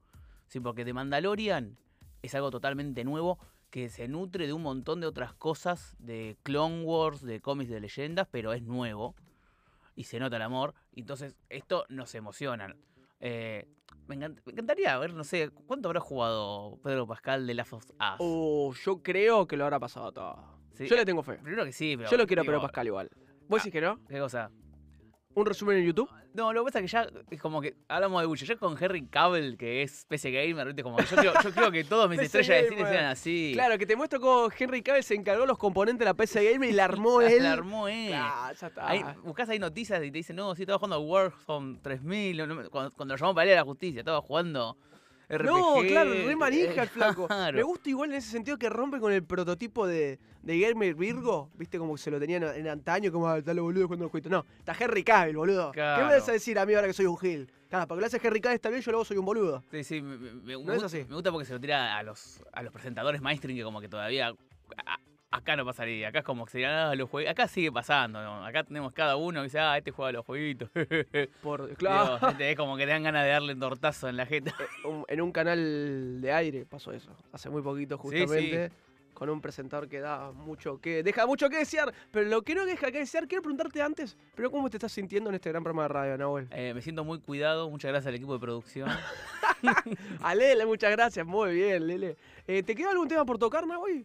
Sí, porque The Mandalorian es algo totalmente nuevo que se nutre de un montón de otras cosas, de Clone Wars, de cómics de leyendas, pero es nuevo y se nota el amor. Entonces, esto nos emociona. Eh, me, encant- me encantaría ver, no sé, ¿cuánto habrá jugado Pedro Pascal de Last of Us? Oh, yo creo que lo habrá pasado todo. Sí, Yo le tengo fe. Primero que sí, pero. Yo lo quiero a digo, Pascal igual. ¿Vos decís que no? ¿Qué cosa? ¿Un resumen en YouTube? No, lo que pasa es que ya es como que hablamos de mucho. Ya con Henry Cavill, que es PC Gamer, ¿viste? Como que yo, creo, yo creo que todos mis PC estrellas de cine Gamer. sean así. Claro, que te muestro cómo Henry Cavill se encargó los componentes de la PC Gamer y la armó él. La armó él. Ah, ya está. Ahí, buscás ahí noticias y te dicen, no, sí, estaba jugando Warzone 3000. no, no, cuando, cuando lo llamó para ir a la justicia, estaba jugando No, claro, re manija el flaco. claro. Me gusta igual en ese sentido que rompe con el prototipo de, de Gamer Virgo, viste como que se lo tenían en antaño, como ah, está los boludos jugando los jueguitos. No, está Henry Cavill, boludo. ¿Qué me vas a decir a mí ahora que soy un gil? Claro, porque lo hace Henry Cavill está bien, yo luego soy un boludo. Sí, sí, me, me- No me es gu- así. me gusta porque se lo tira a los, a los presentadores mainstream que como que todavía... a- acá no pasaría, acá es como que serían ah, los jueguitos. Acá sigue pasando, ¿no? Acá tenemos cada uno que dice, ah, este juega a los jueguitos. Por, claro, Digo, es como que te dan ganas de darle un tortazo en la jeta. un- en un canal de aire pasó eso. Hace muy poquito, Sí, justamente. Con un presentador que da mucho que. deja mucho que desear. Pero lo que no deja que desear, quiero preguntarte antes, pero ¿cómo te estás sintiendo en este gran programa de radio, Nahuel? Eh, me siento muy cuidado, muchas gracias al equipo de producción. A Lele, muchas gracias, muy bien, Lele. Eh, ¿Te queda algún tema por tocar, hoy?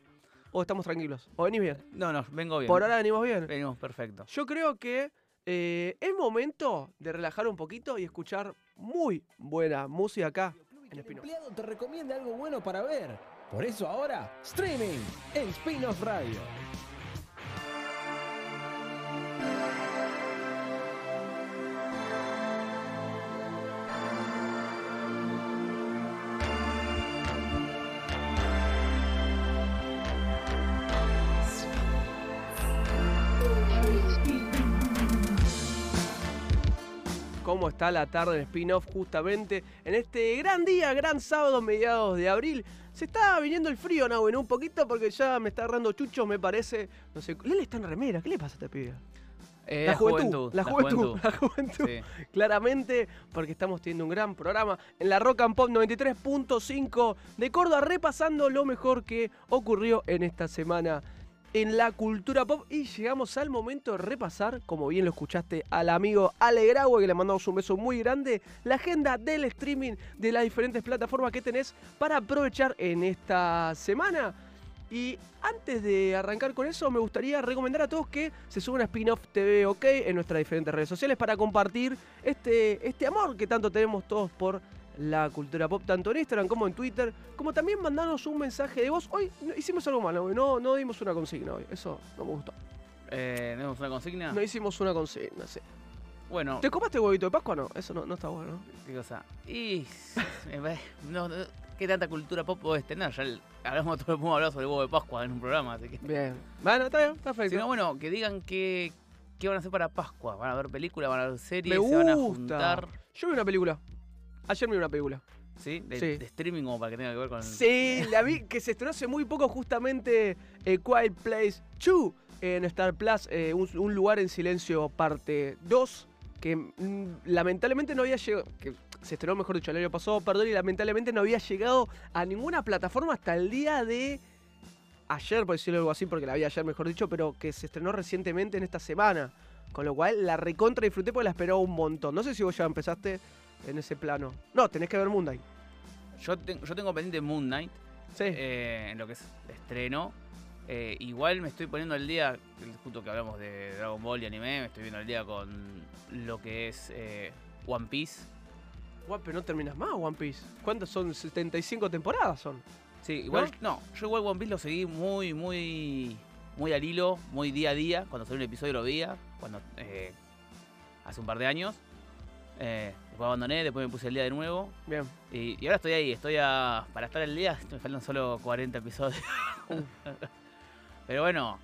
¿O estamos tranquilos? ¿O venís bien? No, no, vengo bien. Por ahora venimos bien. Venimos perfecto. Yo creo que eh, es momento de relajar un poquito y escuchar muy buena música acá en El Espino. empleado te recomienda algo bueno para ver. Por eso ahora, streaming en Spin-off Radio. Cómo está la tarde en spin-off justamente en este gran día, gran sábado, mediados de abril. Se está viniendo el frío, Nahuen, un poquito porque ya me está agarrando chucho, me parece. No sé, Lele está en remera, ¿qué le pasa a este pibe? Eh, la juventud, la juventud, juventud. la juventud. Sí. Claramente, porque estamos teniendo un gran programa en la Rock and Pop 93.5 de Córdoba, repasando lo mejor que ocurrió en esta semana en la cultura pop. Y llegamos al momento de repasar, como bien lo escuchaste al amigo Ale que le mandamos un beso muy grande, la agenda del streaming de las diferentes plataformas que tenés para aprovechar en esta semana. Y antes de arrancar con eso, me gustaría recomendar a todos que se suban a Spin-Off TV OK en nuestras diferentes redes sociales para compartir este, este amor que tanto tenemos todos por la cultura pop, tanto en Instagram como en Twitter, como también mandarnos un mensaje de voz. Hoy no- hicimos algo malo, no, no dimos una consigna hoy, eso no me gustó. Eh, ¿Tenemos una consigna? No hicimos una consigna, sí. Bueno, ¿Te copaste el huevito de Pascua o no? Eso no, no está bueno, ¿no? ¿qué cosa? Y. no, no, ¿Qué tanta cultura pop podés tener? Ya el- hablamos, todo podemos hablar sobre el huevo de Pascua en un programa, así que. Bien. Bueno, está bien, perfecto. Si no, bueno, que digan qué, qué van a hacer para Pascua. ¿Van a ver películas? ¿Van a ver series? me ¿Se van a gusta. juntar? Yo vi una película. Ayer vi una película. ¿Sí? De, Sí. de streaming como para que tenga que ver con. Sí, la vi que se estrenó hace muy poco justamente eh, Quiet Place 2 en Star Plus, eh, un, un lugar en silencio parte 2, que mm, lamentablemente no había llegado, que se estrenó mejor dicho el año pasado, perdón, y lamentablemente no había llegado a ninguna plataforma hasta el día de ayer, por decirlo algo así, porque la vi ayer mejor dicho, pero que se estrenó recientemente en esta semana. Con lo cual la recontra disfruté porque la esperaba un montón. No sé si vos ya empezaste en ese plano. No, tenés que ver Moon Knight. Yo, ten- yo tengo pendiente Moon Knight, Sí. eh, en lo que es estreno. Eh, igual me estoy poniendo al día, justo que hablamos de Dragon Ball y anime, me estoy viendo al día con lo que es eh, One Piece. Guau, pero no terminas más One Piece. ¿Cuántas son? 75 temporadas son. Sí, igual, no, yo igual One Piece lo seguí muy, muy, muy al hilo, muy día a día. Cuando salió un episodio lo veía, cuando hace un par de años. Eh, después abandoné, después me puse al día de nuevo. Bien. Y, y ahora estoy ahí, estoy a. Para estar al día, me faltan solo 40 episodios. Pero bueno,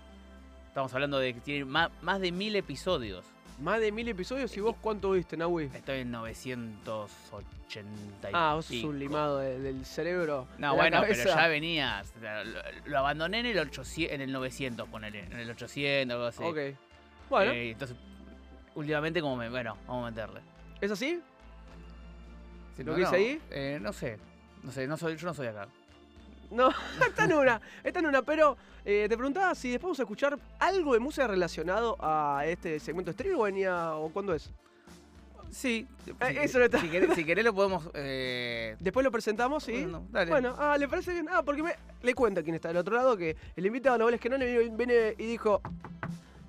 estamos hablando de que tiene más, más de mil episodios. Más de mil episodios y vos cuánto viste, Nahui. Estoy en 980 y Ah, vos sos un limado de- del cerebro. No, de bueno, pero ya venía. o sea, Lo, lo abandoné en el 800, en el 900, ponele. En el 800, algo así. Ok. Bueno, Eh, entonces, últimamente como me... Bueno, vamos a meterle. ¿es así? Si ¿Lo no, que dice no, ahí? eh, no sé. No sé, no soy, yo no soy acá. No, está en una, está en una, pero eh, te preguntaba si después vamos a escuchar algo de música relacionado a este segmento de streaming o venía, o cuándo es. Sí. Eh, eso no está. Si querés, si querés lo podemos... Eh, Después lo presentamos, ¿sí? bueno, dale. Bueno, ah, ¿le parece bien? Ah, porque me, le cuento a quien está del otro lado que el invitado no es que no le viene y dijo,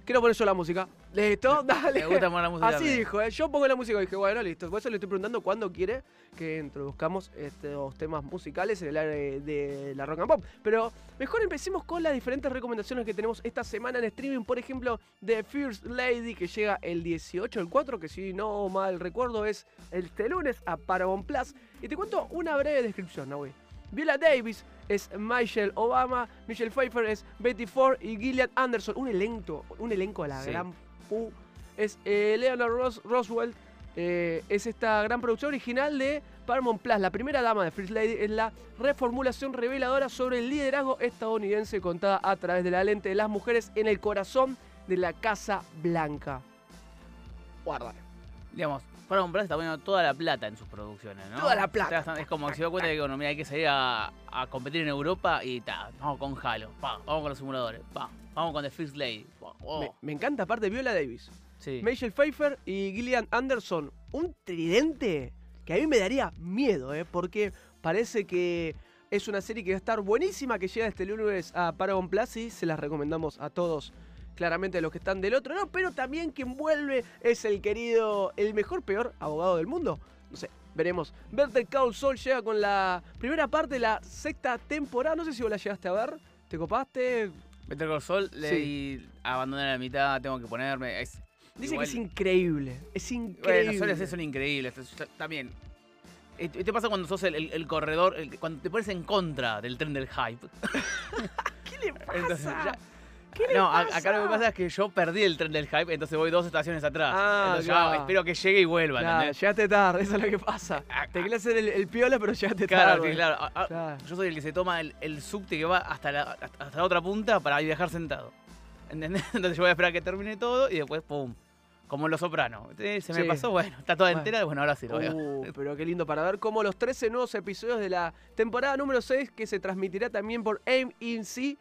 quiero poner yo la música. ¿Listo? Dale. Me gusta poner la música Así también. dijo, ¿eh? yo pongo la música y dije, bueno, listo. Por eso le estoy preguntando cuándo quiere que introduzcamos estos temas musicales en el área de, la rock and pop. Pero mejor empecemos con las diferentes recomendaciones que tenemos esta semana en streaming. Por ejemplo, The First Lady, que llega el 18, el 4, que si no mal recuerdo es este lunes a Paramount Plus. Y te cuento una breve descripción, ¿no, güey? Viola Davis es Michelle Obama, Michelle Pfeiffer es Betty Ford y Gillian Anderson. Un elenco, un elenco de la Sí. gran pu. Es eh, Leonard Ros- Roswell. eh, es esta gran producción original de Paramount Plus. La primera dama de First Lady es la reformulación reveladora sobre el liderazgo estadounidense contada a través de la lente de las mujeres en el corazón de la Casa Blanca. Guarda. Digamos, Paramount Plus está poniendo toda la plata en sus producciones, ¿no? Toda la plata. Está- Es como que se da cuenta de que bueno, mira, hay que salir a, a competir en Europa y ta, vamos con Halo, pa, vamos con los simuladores, pa, vamos con The First Lady. pa, oh, Me, me encanta aparte Viola Davis. sí. Michelle Pfeiffer y Gillian Anderson. Un tridente que a mí me daría miedo, ¿eh? porque parece que es una serie que va a estar buenísima, que llega este lunes a Paramount Plus y se las recomendamos a todos. Claramente los que están del otro lado, pero también quien vuelve es el querido, el mejor, peor abogado del mundo. No sé, veremos. Better Call Saul llega con la primera parte de la sexta temporada. No sé si vos la llegaste a ver. ¿Te copaste? Better Call Saul, leí abandonar a la mitad, tengo que ponerme. Es, Dice igual- que es increíble. Es increíble. Bueno, ser increíbles. También. ¿Te pasa cuando sos el, el- el corredor, el- cuando te pones en contra del tren del hype? ¿Qué le pasa? Entonces, ya- ¿Qué le no, a- acá lo que pasa es que yo perdí el tren del hype, entonces voy dos estaciones atrás. Ah, entonces claro. ya espero que llegue y vuelva, Claro, ¿entendés? llegaste tarde, eso es lo que pasa. Ah, Te ah. quería hacer el, el piola, pero llegaste Claro, tarde. claro. a- a- Claro. Yo soy el que se toma el, el subte que va hasta la, hasta la otra punta para viajar sentado. ¿Entendés? Entonces yo voy a esperar a que termine todo y después, ¡pum! Como en Los Sopranos. Se me Sí. pasó, bueno, está toda Bueno. entera, bueno, ahora sí lo veo. Uh, pero qué lindo para ver cómo los 13 nuevos episodios de la temporada número 6 que se transmitirá también por AMC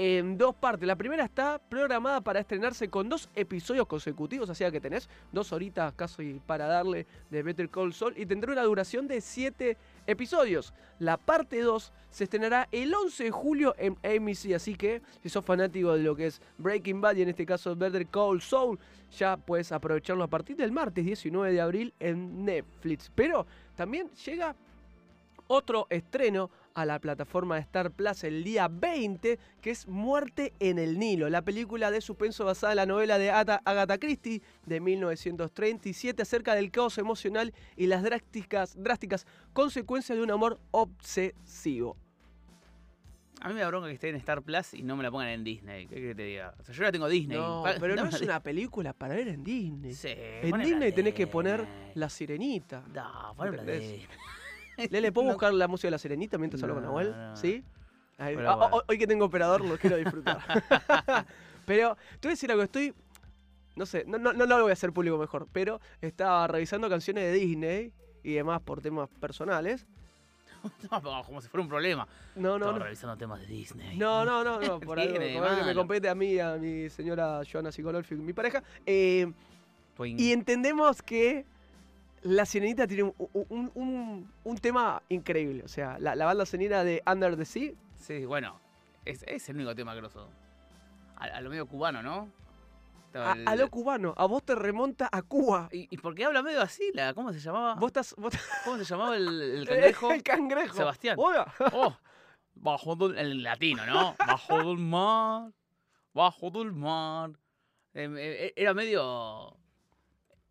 en dos partes. La primera está programada para estrenarse con dos episodios consecutivos, así que tenés dos horitas casi para darle de Better Call Saul y tendrá una duración de 7 episodios. La parte 2 se estrenará el 11 de julio en AMC, así que si sos fanático de lo que es Breaking Bad y en este caso Better Call Saul, ya puedes aprovecharlo a partir del martes 19 de abril en Netflix. Pero también llega otro estreno a la plataforma de Star Plus el día 20, que es Muerte en el Nilo, la película de suspenso basada en la novela de Agatha Christie de 1937 acerca del caos emocional y las drásticas, drásticas consecuencias de un amor obsesivo. A mí me da bronca que esté en Star Plus y no me la pongan en Disney. ¿Qué que te diga? O sea, yo la tengo Disney. No, pero no es una película para ver en Disney. Sí, en Disney tenés que poner La Sirenita. No, ponela. Lele, ¿puedo No. buscar la música de La Sirenita mientras hablo con Nahuel? no. ¿Sí? Ahí- ah, bueno. hoy- Hoy que tengo operador lo quiero disfrutar. pero te voy a decir algo, estoy... No sé, no, no, no lo voy a hacer público mejor, pero estaba revisando canciones de Disney y demás por temas personales. No, como si fuera un problema. No, no, Estaba no. revisando temas de Disney. No, no, no, no, por algo, por algo que me compete a mí, a mi señora Joana Psicololfi, mi pareja. Eh, y entendemos que La Sirenita tiene un, un- un- un tema increíble. O sea, la, la banda sonora de Under the Sea Sí, bueno. Es, es el único tema grosso. A, a lo medio cubano, ¿no? A, el- a lo cubano, a vos te remonta a Cuba. ¿Y, y por qué habla medio así? La, ¿Cómo se llamaba? Vos estás. Vos ¿Cómo se llamaba el, el cangrejo? El cangrejo. Sebastián. Oiga. Oh, bajo del el latino, ¿no? Bajo del mar, bajo del mar. Em, eh, era medio.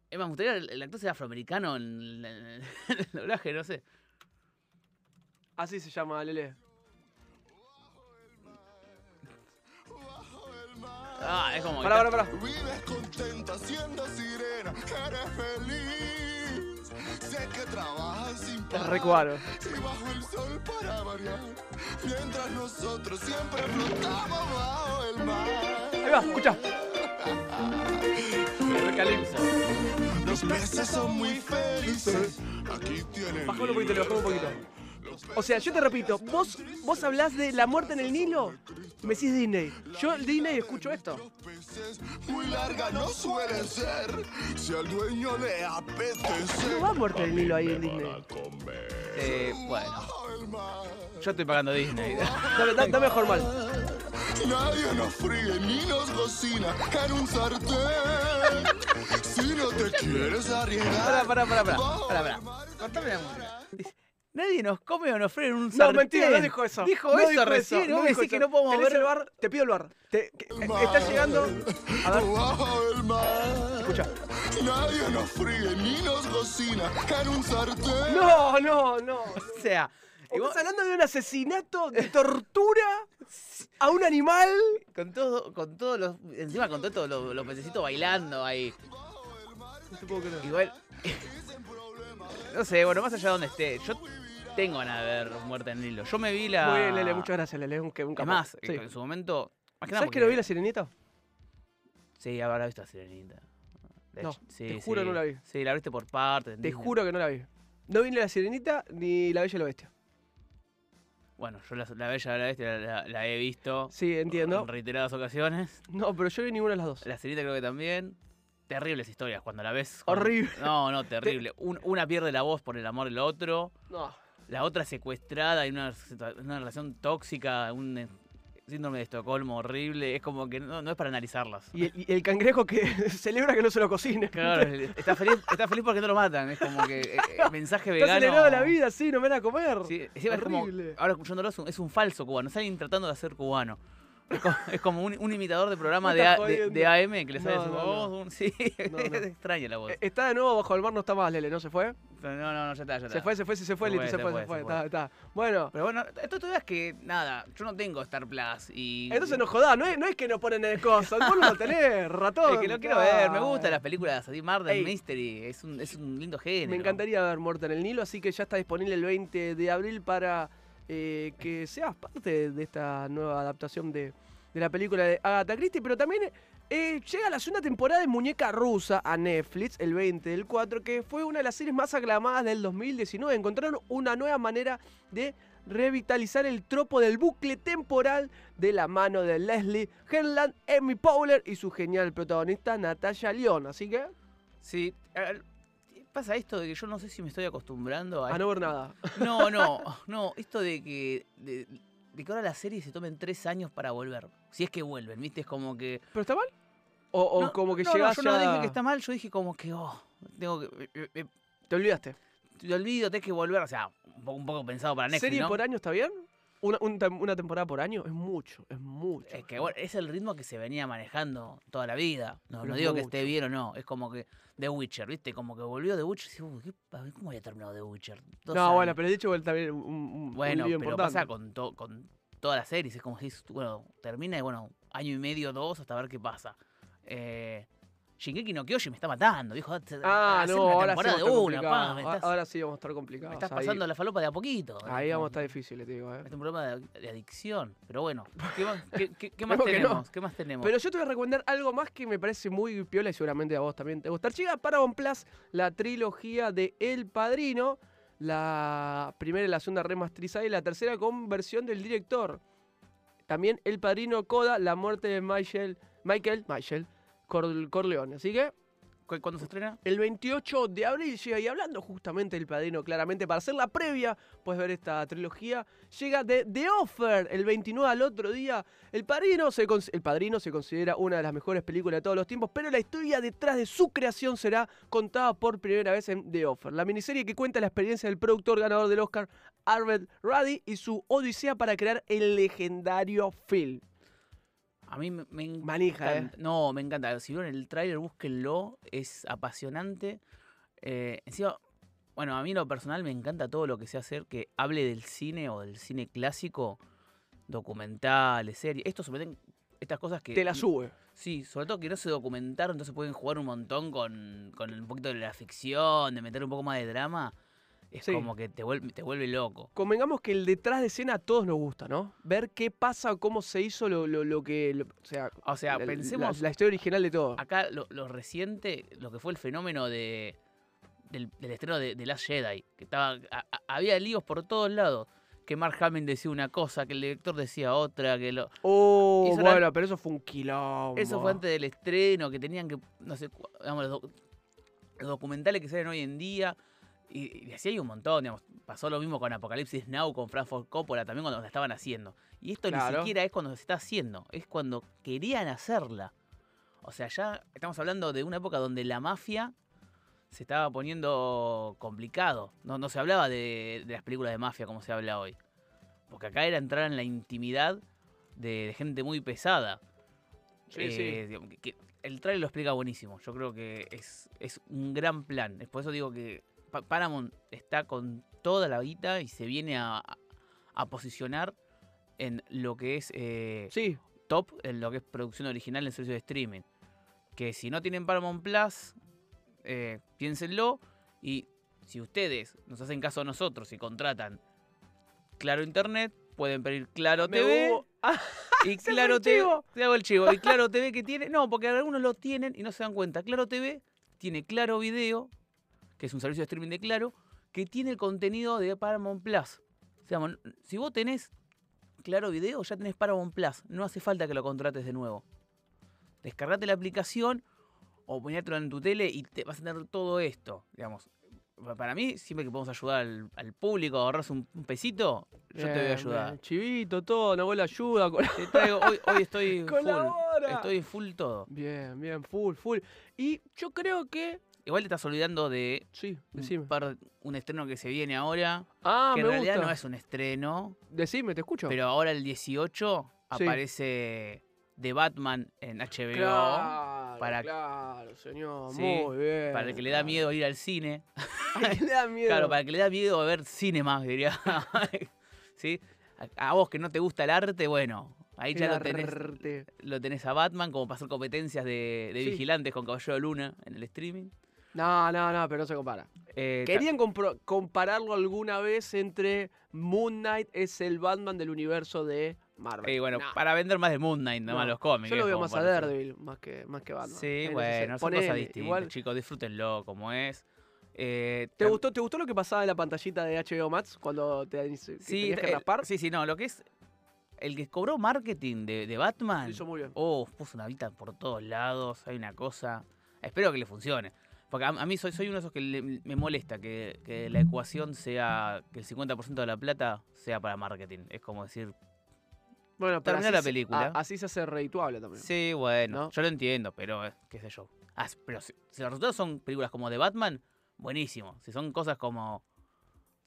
Es más, me gustaría el, el actor sea afroamericano en, el- en el doblaje, no sé. Así se llama, Lele. Ah, es como. Pará, pará, pará. Vives contenta siendo sirena, eres feliz. Sé que trabajas sin Es parar. Y bajo el sol para variar. Mientras nosotros siempre flotamos bajo el mar. Ahí va, escucha. Los peces son muy felices. Aquí tienen. Bajalo un poquito, le bajamos un poquito. O sea, yo te repito, vos, vos hablás de la muerte en el Nilo me decís Disney. Yo el Disney escucho esto. peces muy largas no suelen ser. Si al dueño le apetece. No va muerte en el Nilo ahí en Disney. Eh, bueno, yo estoy pagando Disney. Dame, da- dame formal. Nadie nos fríe ni nos cocina en un sartén. Si no te quieres arriesgar, pará, pará, pará. Pará, Cortame la música. Nadie nos come o nos fríe en un No, sartén. mentira, no dijo eso. Dijo No eso dijo recién. eso, No no me dijo decís que eso. no podemos ¿Tenés ver. el bar? Te pido el bar. Te- que- mar. está llegando. A ver, Bajo el mar. escucha. Nadie nos fríe ni nos cocina en un sartén. No, no, no. O sea, Estás hablando de un asesinato, de tortura a un animal. con todo, con todos los. Encima con todos los, los pececitos bailando ahí. No te puedo creer. Igual. no sé, bueno, más allá de donde esté. Yo tengo ganas de ver Muerte en el Nilo. Yo me vi la. Muy bien, Lele, muchas gracias, Lele. Un, un Es capo. más, Sí. en su momento. Más que nada ¿Sabes que no vi la sirenita? Sí, habrá visto a Sirenita. De No, hecho, sí, te juro sí. no la vi. Sí, la viste por partes. Te juro que no la vi. No vi ni la sirenita ni la bella y la bestia. Bueno, yo la, la Bella y la Bestia la, la- he visto Sí, entiendo. en reiteradas ocasiones. No, pero yo vi ninguna de las dos. La Sirenita creo que también. Terribles historias cuando la ves. Horrible. No, no, terrible. Un- una pierde la voz por el amor del otro. No. La otra secuestrada en una, una relación tóxica, un síndrome de Estocolmo horrible. Es como que no, no es para analizarlas. Y el, y el cangrejo que celebra que no se lo cocine. Claro, está feliz, está feliz porque no lo matan. Es como que eh, eh, mensaje Está vegano. acelerado la vida, sí, no me van a comer. Sí, es como, Horrible. ahora escuchándolo, es un, es un falso cubano. Está tratando de hacer cubano. Es como, es como un, un imitador de programa de, A- de, de AM que le sale No, su no, voz. un- sí, es extraña la voz. Eh, Está de nuevo bajo el mar, no está más, Lele, ¿no se fue? No, no, no, ya está, ya está. Se fue, se fue, se fue, Se Liti, fue, se se fue, se fue. se Está, está. Bueno, Pero bueno, esto todavía es que, nada, yo no tengo Star Plus y... entonces no jodás, no es, no es que no ponen el coso, vos no lo tenés, ratón. Es que lo quiero ver, me gustan las películas Murder Ey. Mystery, es un, es un lindo género. Me encantaría ver Muerte en el Nilo, así que ya está disponible el 20 de abril para eh, que seas parte de esta nueva adaptación de, de la película de Agatha Christie, pero también eh, llega la segunda temporada de Muñeca Rusa a Netflix, el 20 del 4, que fue una de las series más aclamadas del 2019. Encontraron una nueva manera de revitalizar el tropo del bucle temporal de la mano de Leslie Henland, Emmy Powler y su genial protagonista Natalia León. Así que, Sí, pasa esto de que yo no sé si me estoy acostumbrando a... a no ver nada. No, no, no, esto de que... De, de que ahora las series se tomen tres años para volver. Si es que vuelven, ¿viste? Es como que... ¿Pero está mal? ¿O, o no, como que no, llegás no, yo no dije que está mal, yo dije como que... Oh, tengo que... eh, eh, Te olvidaste. te olvido, tenés que volver. O sea, un poco, un poco pensado para Netflix, ¿Serie por año está bien? Una, un una temporada por año es mucho, es mucho. Es que bueno, es el ritmo que se venía manejando toda la vida. No, no digo que esté bien o no. Es como que The Witcher, ¿viste? Como que volvió The Witcher y "Uy, ¿qué pa- ¿cómo había terminado The Witcher? Dos no, bueno, años". pero he dicho que también un, un, Bueno, un lío pero importante. pasa con, to- con todas las series. Es como si, bueno, termina y bueno, año y medio, dos, hasta ver qué pasa. Eh, Shingeki no Kyoshi me está matando. Dijo, Ah, no, una ahora sí temporada de una, pa, me estás, Ahora sí vamos a estar complicados. me estás ahí, pasando la falopa de a poquito. ahí vamos a estar difíciles, te digo. eh. Es un problema de, de adicción. Pero bueno, ¿qué más, qué- qué- qué más Esperemos que no. tenemos? ¿Qué más tenemos? Pero yo te voy a recomendar algo más que me parece muy piola y seguramente a vos también te gustar. Llega para Plus la trilogía de El Padrino, la primera y la segunda remasterizada y la tercera con versión del director. También El Padrino Coda, la muerte de Michael, Michael, Michael Cor- Corleone. Así que ¿Cu- ¿Cuándo se estrena? el 28 de abril llega y hablando justamente del Padrino, claramente para hacer la previa, puedes ver esta trilogía. Llega de The Offer el 29 al otro día. El Padrino, se el Padrino se considera una de las mejores películas de todos los tiempos, pero la historia detrás de su creación será contada por primera vez en The Offer. La miniserie que cuenta la experiencia del productor ganador del Oscar, Arvid Ruddy, y su odisea para crear el legendario film. A mí me, me encanta. Manija, ¿eh? No, me encanta. Si vieron el tráiler, búsquenlo. Es apasionante. Eh, encima, bueno, a mí en lo personal me encanta todo lo que sé hacer que hable del cine o del cine clásico, documentales, series. Esto se meten estas cosas que... Te la sube. Sí, sobre todo que no se documentaron, entonces pueden jugar un montón con, con un poquito de la ficción, de meter un poco más de drama. Es Sí. como que te vuelve, te vuelve loco. Convengamos que el detrás de escena a todos nos gusta, ¿no? Ver qué pasa, cómo se hizo lo, lo, lo que. lo- o sea, O sea, la- pensemos La, la historia original de todo. acá lo, lo reciente, lo que fue el fenómeno de del, del estreno de, de Last Jedi, que estaba a- a- había líos por todos lados, que Mark Hamill decía una cosa, que el director decía otra, que lo Oh, pero eso fue un quilombo. eso fue antes del estreno, que tenían que no sé, digamos, los, doc- los documentales que salen hoy en día y, y así hay un montón, digamos. pasó lo mismo con Apocalipsis Now, con Francis Coppola, también cuando la estaban haciendo. Y esto ni siquiera es cuando se está haciendo, es cuando querían hacerla. O sea, ya estamos hablando de una época donde la mafia se estaba poniendo complicado. No, no se hablaba de, de las películas de mafia como se habla hoy. Porque acá era entrar en la intimidad de, de gente muy pesada. Sí, sí. Eh, digamos, que- que el trailer lo explica buenísimo. Yo creo que es, es un gran plan. Es por eso digo que Paramount está con toda la guita y se viene a, a posicionar en lo que es eh, Sí, top, en lo que es producción original en servicio de streaming. Que si no tienen Paramount Plus, eh, piénsenlo. Y si ustedes nos hacen caso a nosotros y contratan Claro Internet, pueden pedir Claro me TV. Ah, Y Claro TV. Te hago el chivo. Y Claro TV que tiene. No, porque algunos lo tienen y no se dan cuenta. Claro TV tiene Claro Video, que es un servicio de streaming de Claro, que tiene el contenido de Paramount Plus. O sea, mon- si vos tenés Claro Video, ya tenés Paramount Plus. No hace falta que lo contrates de nuevo. Descargate la aplicación o ponértelo en tu tele y te vas a tener todo esto. Digamos, Pa- para mí, siempre que podemos ayudar al, al público a ahorrarse un, un pesito, yo te voy a bien, ayudar. bien. Chivito, todo, Nahuel ayuda. con- Te traigo, hoy, hoy estoy full. Colabora. Estoy full todo. Bien, bien, full, full. Y yo creo que. Igual te estás olvidando de Sí, un, decime. par- un estreno que se viene ahora. Ah, que me en realidad gusta. no es un estreno. Decime, te escucho. Pero ahora el 18 Sí. aparece The Batman en HBO. Claro, para- claro, señor. Sí, muy bien. Para el que le da miedo ir al cine. Al que le da miedo. Claro, para el que le da miedo ver cine más, diría. ¿Sí? A, a vos que no te gusta el arte, bueno, ahí ya El lo tenés, lo tenés a Batman como para hacer competencias de, de Sí. vigilantes con Caballero de Luna en el streaming. No, no, no, pero no se compara. Eh, Querían compararlo alguna vez entre Moon Knight es el Batman del universo de Marvel. eh, bueno, No, para vender más de Moon Knight, nada más no. los cómics. Yo lo veo más a. Daredevil, más que, más que Batman. Sí, bueno, sentido. son cosas distintas, igual- chicos, disfrútenlo como es. Eh, ¿Te gustó, ¿Te gustó lo que pasaba en la pantallita de HBO Max cuando te Sí, que eh, raspar? sí, sí, no, lo que es. El que cobró marketing de, de Batman. Lo hizo muy bien. Oh, puso una vista por todos lados, hay una cosa. Espero que le funcione. Porque a, a mí soy, soy uno de esos que le- me molesta que, que la ecuación sea que el 50% de la plata sea para marketing. Es como decir, Bueno, pero así la película. a- así se hace redituable también. sí, bueno, ¿No? yo lo entiendo, pero eh, qué sé yo. Ah, pero si, si los resultados son películas como de Batman, buenísimo. Si son cosas como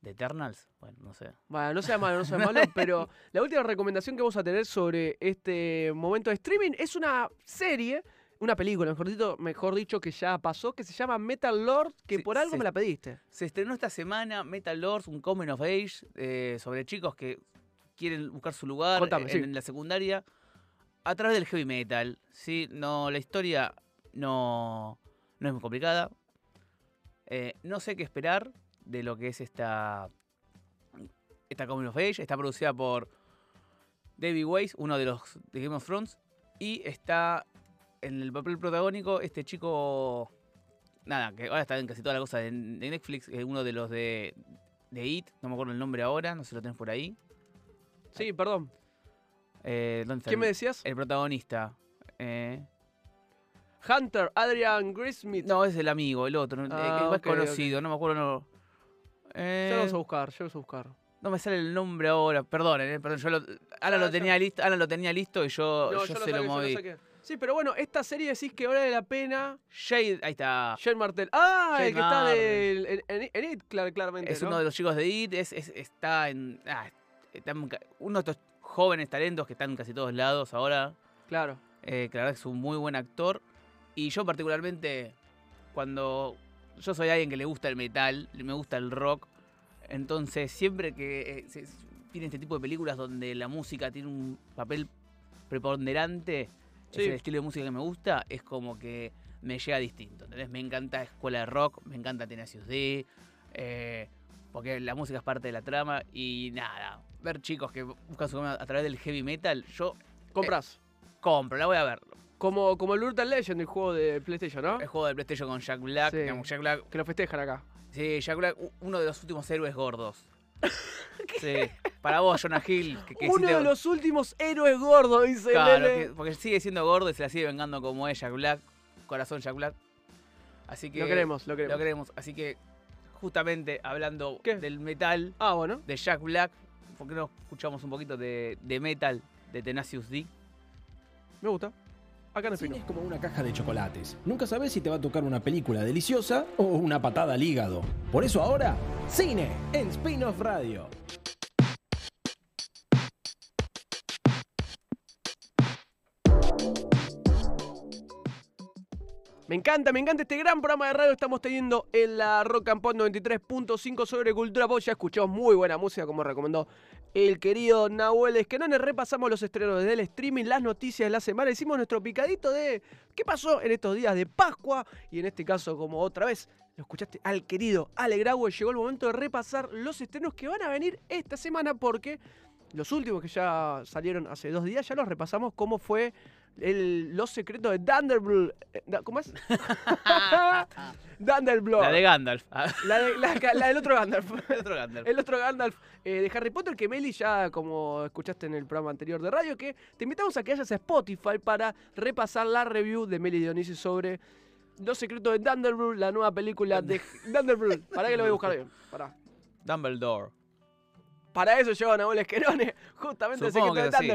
The Eternals, bueno, no sé. Bueno, no sea malo, no sea malo, pero la última recomendación que vamos a tener sobre este momento de streaming es una serie, una película, mejor dicho, mejor dicho que ya pasó, que se llama Metal Lord, que Sí, por algo me la pediste. Se estrenó esta semana Metal Lords, un coming of age eh, sobre chicos que quieren buscar su lugar Contame, en, sí. en la secundaria a través del heavy metal. ¿sí? No, la historia no, no es muy complicada. Eh, no sé qué esperar de lo que es esta, esta coming of age. Está producida por David Weiss, uno de los de Game of Thrones. Y está en el papel protagónico este chico nada, que ahora está en casi toda la cosa de, de Netflix, es uno de los de, de It, no me acuerdo el nombre ahora, no sé si lo tenés por ahí. Sí, perdón. Eh, ¿Dónde está ¿Quién el, me decías? el protagonista? Eh, Hunter, Adrian Grismith. no, es el amigo, el otro, el Ah, que más conocido, no me acuerdo. No, Ya Eh, lo vamos a buscar, ya lo vamos a buscar. no me sale el nombre ahora, perdón, eh, perdón, yo lo, Ana, Ya, lo ya. tenía listo, Ana lo tenía listo y yo, No, yo yo se lo saqué, yo moví. saqué. Sí, pero bueno, esta serie decís que vale la pena. Shade, ahí está. Shane Martel. Ah, el que está del- en, en- en It, clar- claramente. Es ¿no? uno de los chicos de IT, es, es- está en. ah, está en uno de estos jóvenes talentos que están en casi todos lados ahora. Claro. eh, que la verdad es un muy buen actor. Y yo, particularmente, cuando. Yo soy alguien que le gusta el metal, me gusta el rock. Entonces, siempre que eh, tiene este tipo de películas donde la música tiene un papel preponderante, Sí. es el estilo de música que me gusta, es como que me llega distinto. ¿entendés? Me encanta Escuela de Rock, me encanta Tenacious D, eh, porque la música es parte de la trama y nada. Ver chicos que buscan su a través del heavy metal, yo Compras. compro, la voy a ver. Como, como el Brutal Legend, el juego de PlayStation, ¿no? El juego de PlayStation con Jack Black, Sí. digamos, Jack Black, Que lo festejan acá. sí, Jack Black, uno de los últimos héroes gordos. Sí, para vos, Jonah Hill, que, que Uno hiciste- de los últimos héroes gordos, dice Claro, Lele. que- porque sigue siendo gordo y se la sigue vengando como es Jack Black, corazón Jack Black. Así que Lo queremos, lo queremos. Lo queremos. Así que justamente hablando ¿Qué? del metal, Ah, bueno. de Jack Black, ¿por qué no escuchamos un poquito de, de metal de Tenacious D? Me gusta. Acá en el Cine es como una caja de chocolates. Nunca sabes si te va a tocar una película deliciosa o una patada al hígado. Por eso ahora, cine en Spin-off Radio. Me encanta, me encanta este gran programa de radio que estamos teniendo en la Rock and Pop 93.5 sobre cultura pop. Ya escuchamos muy buena música, como recomendó el querido Nahuel Esquenone. Repasamos los estrenos del streaming, las noticias de la semana. Hicimos nuestro picadito de qué pasó en estos días de Pascua. Y en este caso, como otra vez, lo escuchaste al querido Ale. Llegó el momento de repasar los estrenos que van a venir esta semana porque los últimos que ya salieron hace dos días ya los repasamos cómo fue el, los secretos de Thunderblood. eh, ¿Cómo es? Thunderblood. La de Gandalf. La de- la- la del otro Gandalf. el otro Gandalf. El otro Gandalf eh, de Harry Potter que Meli ya, como escuchaste en el programa anterior de radio, que te invitamos a que vayas a Spotify para repasar la review de Meli Dionisi sobre Los secretos de Thunderblood, la nueva película de Thunderblood. Para que lo voy a buscar bien. Para. Dumbledore. Para eso llegó Nahuel Esquerone, justamente el Supongo secreto de sí.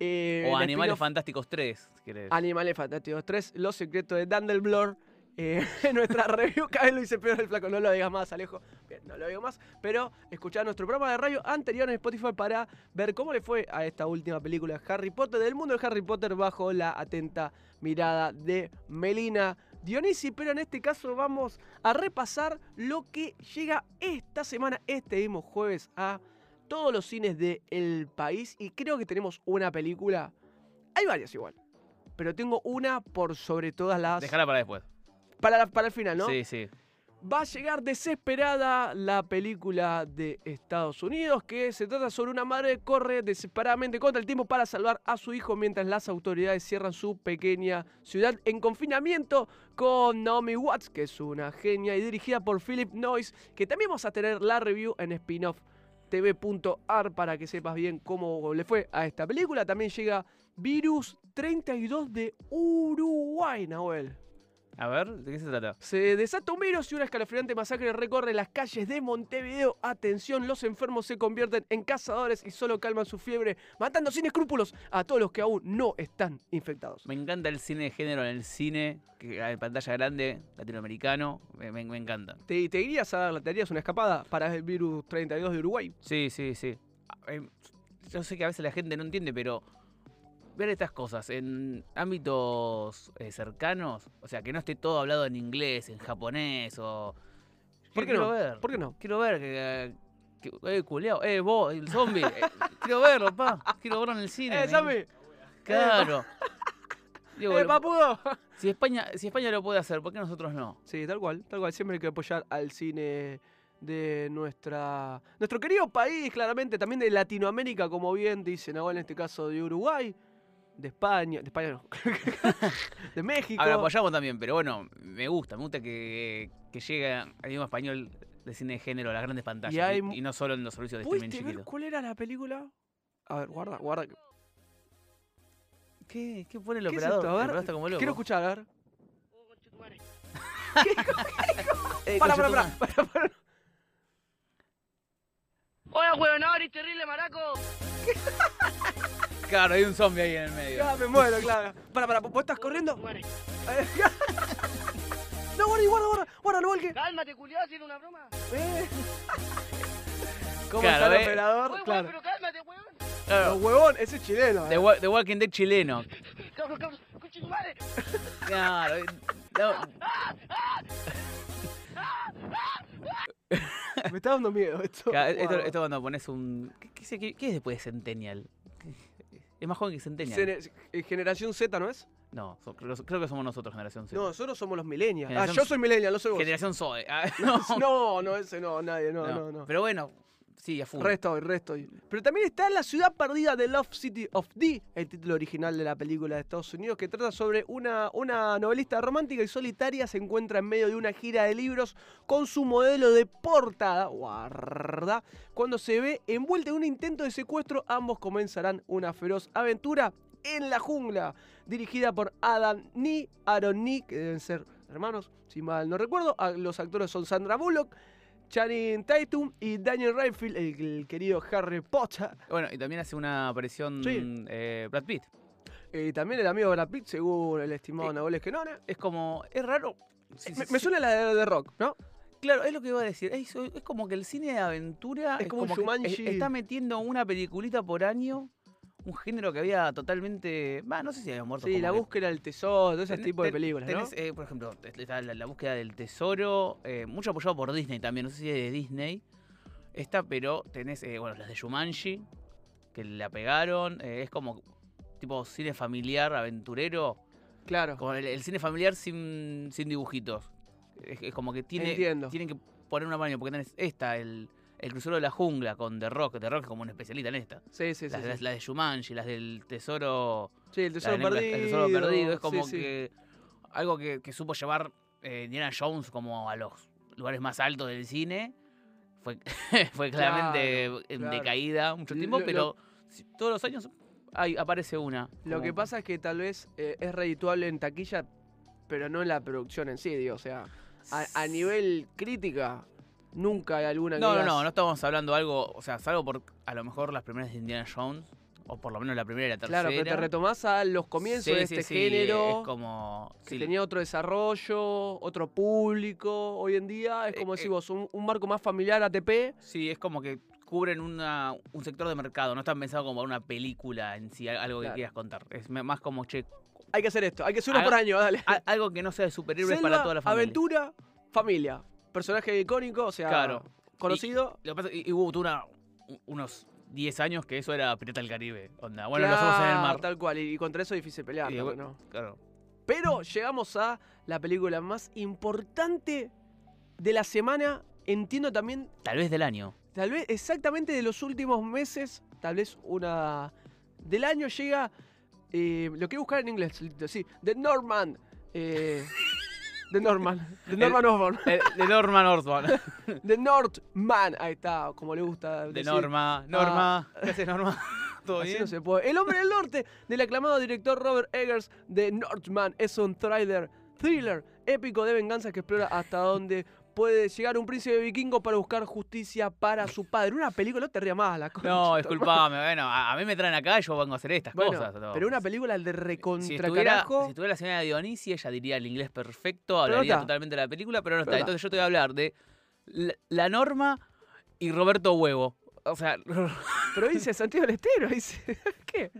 Eh, O Animales Fantásticos 3, si querés. Animales Fantásticos 3, Los secretos de Dumbledore. Eh, en nuestra review, cada vez lo hice peor el flaco, no lo digas más, Alejo. Bien, no lo digo más, pero escuchá nuestro programa de radio anterior en Spotify para ver cómo le fue a esta última película de Harry Potter, del mundo de Harry Potter, bajo la atenta mirada de Melina Dionisi. Pero en este caso vamos a repasar lo que llega esta semana, este mismo jueves, a todos los cines del país. Y creo que tenemos una película, hay varias igual, pero tengo una por sobre todas las. Dejala para después. Para, la- para el final, ¿no? Sí, sí. Va a llegar desesperada la película de Estados Unidos, que se trata sobre una madre que corre desesperadamente contra el tiempo para salvar a su hijo mientras las autoridades cierran su pequeña ciudad en confinamiento con Naomi Watts, que es una genia, y dirigida por Philip Noyce, que también vamos a tener la review en spin-off tv.ar para que sepas bien cómo le fue a esta película. También llega Virus 32 de Uruguay, Nahuel. A ver, ¿de qué se trata? Se desata un virus y una escalofriante masacre recorre las calles de Montevideo. Atención, los enfermos se convierten en cazadores y solo calman su fiebre, matando sin escrúpulos a todos los que aún no están infectados. Me encanta el cine de género en el cine, que en pantalla grande, latinoamericano. Me, me- me encanta. ¿Te, te irías a dar, te harías una escapada para el virus 32 de Uruguay? Sí, sí, sí. Ah, eh, Yo sé que a veces la gente no entiende, pero ver estas cosas en ámbitos eh, cercanos, o sea, que no esté todo hablado en inglés, en japonés o... ¿Por qué quiero no? ver. ¿Por qué no? Quiero ver que... que eh, culeado. Eh, vos, el zombie. eh, quiero verlo, pa. Quiero verlo en el cine. ¡Eh, Sammy! Claro. Digo, ¡Eh, papudo! si, España, si España lo puede hacer, ¿por qué nosotros no? Sí, tal cual, tal cual. Siempre hay que apoyar al cine de nuestra nuestro querido país, claramente, también de Latinoamérica, como bien dicen ahora en este caso de Uruguay, de España, de España no, de México. Ahora apoyamos también, pero bueno, me gusta, me gusta que, que llegue al idioma español de cine de género a las grandes pantallas Y hay no solo en los servicios de streaming ¿Pudiste ver chiquitos. cuál era la película? A ver, guarda, guarda. ¿Qué, ¿Qué pone el ¿Qué es operador? esto? A ver, operador está como loco. Quiero escuchar, a ver. Eh, Para, para, para, para, para. Hola, huevonador y terrible maraco. Claro, hay un zombie ahí en el medio. Ya me muero, claro. Para, para, ¿vos estás corriendo? Muere. No, guarda, guarda, guarda, guarda, no volque. Cálmate, culiado, si era una broma. Eh. ¿Cómo Claro, está el ve. operador? Oye, Claro. pero cálmate, huevón. Claro, Los huevón, ese es chileno. The, eh. The Walking Dead chileno. Cabrón, cabrón, coche tu madre. Claro. eh, no, Me está dando miedo esto. claro, esto, cuando pones un... ¿Qué, qué, sé- qué- qué es después de Centennial? Es más joven que Centennial. Eh, Generación Z, ¿no es? No, so- creo, creo que somos nosotros, Generación Z. No, nosotros somos los millennials. Ah, Generación- yo soy millennial, no soy vos. Generación Zoe. Ah, No, no, ese no, nadie, no, no, no. Pero bueno, sí, a full. Re estoy, re estoy. Pero también está La ciudad perdida de Love City of D, el título original de la película de Estados Unidos, que trata sobre una, una novelista romántica y solitaria se encuentra en medio de una gira de libros con su modelo de portada, guarda. Cuando se ve envuelta en un intento de secuestro, ambos comenzarán una feroz aventura en la jungla, dirigida por Adam Nee, Aaron Nee, que deben ser hermanos, si mal no recuerdo. Los actores son Sandra Bullock, Channing Tatum y Daniel Radcliffe, el, el querido Harry Potter. Bueno, y también hace una aparición Sí. eh, Brad Pitt. Y también el amigo Brad Pitt, según el estimado Eh, Nahuel Esquenona. Es como, es raro. Sí, Me, sí, me suena la de The Rock, ¿no? Claro, es lo que iba a decir. Es, es como que el cine de aventura Es como que está metiendo una peliculita por año, un género que había totalmente, va, no sé si había muerto. Sí, la que- búsqueda del tesoro, ese Ten- tipo de películas, ¿no? tenés, eh, por ejemplo, está la, la búsqueda del tesoro, eh, mucho apoyado por Disney también, no sé si es de Disney. Esta, pero tenés, eh, bueno, las de Shumanji, que la pegaron. eh, es como tipo cine familiar, aventurero. Claro. Como el, el cine familiar sin, sin dibujitos. Es, es como que tiene, Entiendo. tienen que poner una mano, porque tenés esta, el, el crucero de la jungla con The Rock. The Rock es como un especialista en esta. Sí, sí, sí. las, sí. las- de Shumanji, las del tesoro Sí, el tesoro perdido. El tesoro perdido. Es como sí, que algo que, que supo llevar eh, Indiana Jones como a los lugares más altos del cine. Fue, fue claramente Claro, en claro. decaída mucho tiempo, lo- pero todos los años hay, aparece una. Lo que pasa es que tal vez eh, es redituable en taquilla, pero no en la producción en sí, digo. O sea, a, a nivel crítica, nunca hay alguna que No, no, digas- no, no estamos hablando de algo, o sea, salvo por a lo mejor las primeras de Indiana Jones, o por lo menos la primera y la tercera. Claro, pero te retomás a los comienzos Sí, de este sí, género. Es como. que tenía otro desarrollo, otro público. Hoy en día es Eh, como eh. decís vos, un, un marco más familiar ATP. Sí, es como que cubren una, un sector de mercado, no están pensados como una película en sí, algo que quieras contar. Es más como, che, Hay que hacer esto, hay que hacer uno por año, dale. algo que no sea de superhéroes Selva, para toda la familia. aventura, familia. Personaje icónico, o sea, Claro. conocido. Lo que pasa y, hubo una- unos 10 años que eso era Pirata del Caribe. Onda, bueno, lo hacemos en el Claro, mar. Tal cual, y, y contra eso es difícil pelear. Y, claro. Pero llegamos a la película más importante de la semana. Entiendo también, Tal vez del año. tal vez exactamente de los últimos meses, tal vez una del año llega. eh, lo quiero buscar en inglés, sí. The Norman. Eh, The Norman. The Norman Osborn. Eh, de Norma Northman. The Northman. Ahí está, como le gusta. De. Norma. Norma. ¿Qué haces, Norma? ¿Todo Así bien? no se puede. El hombre del norte, del aclamado director Robert Eggers de Northman, es un thriller, thriller épico de venganza que explora hasta dónde puede llegar un príncipe vikingo para buscar justicia para su padre. Una película, no te rías más, la concha No, de disculpame. Bueno, a, a mí me traen acá y yo vengo a hacer estas Bueno, cosas. pero una película de si recontra estuviera, carajo. si estuviera la señora Dionisi, ella diría el inglés perfecto, hablaría totalmente de la película, pero no está. Entonces yo te voy a hablar de la, la norma y Roberto Huevo. O sea, Pero dice Santiago del Estero, dice. ¿Qué?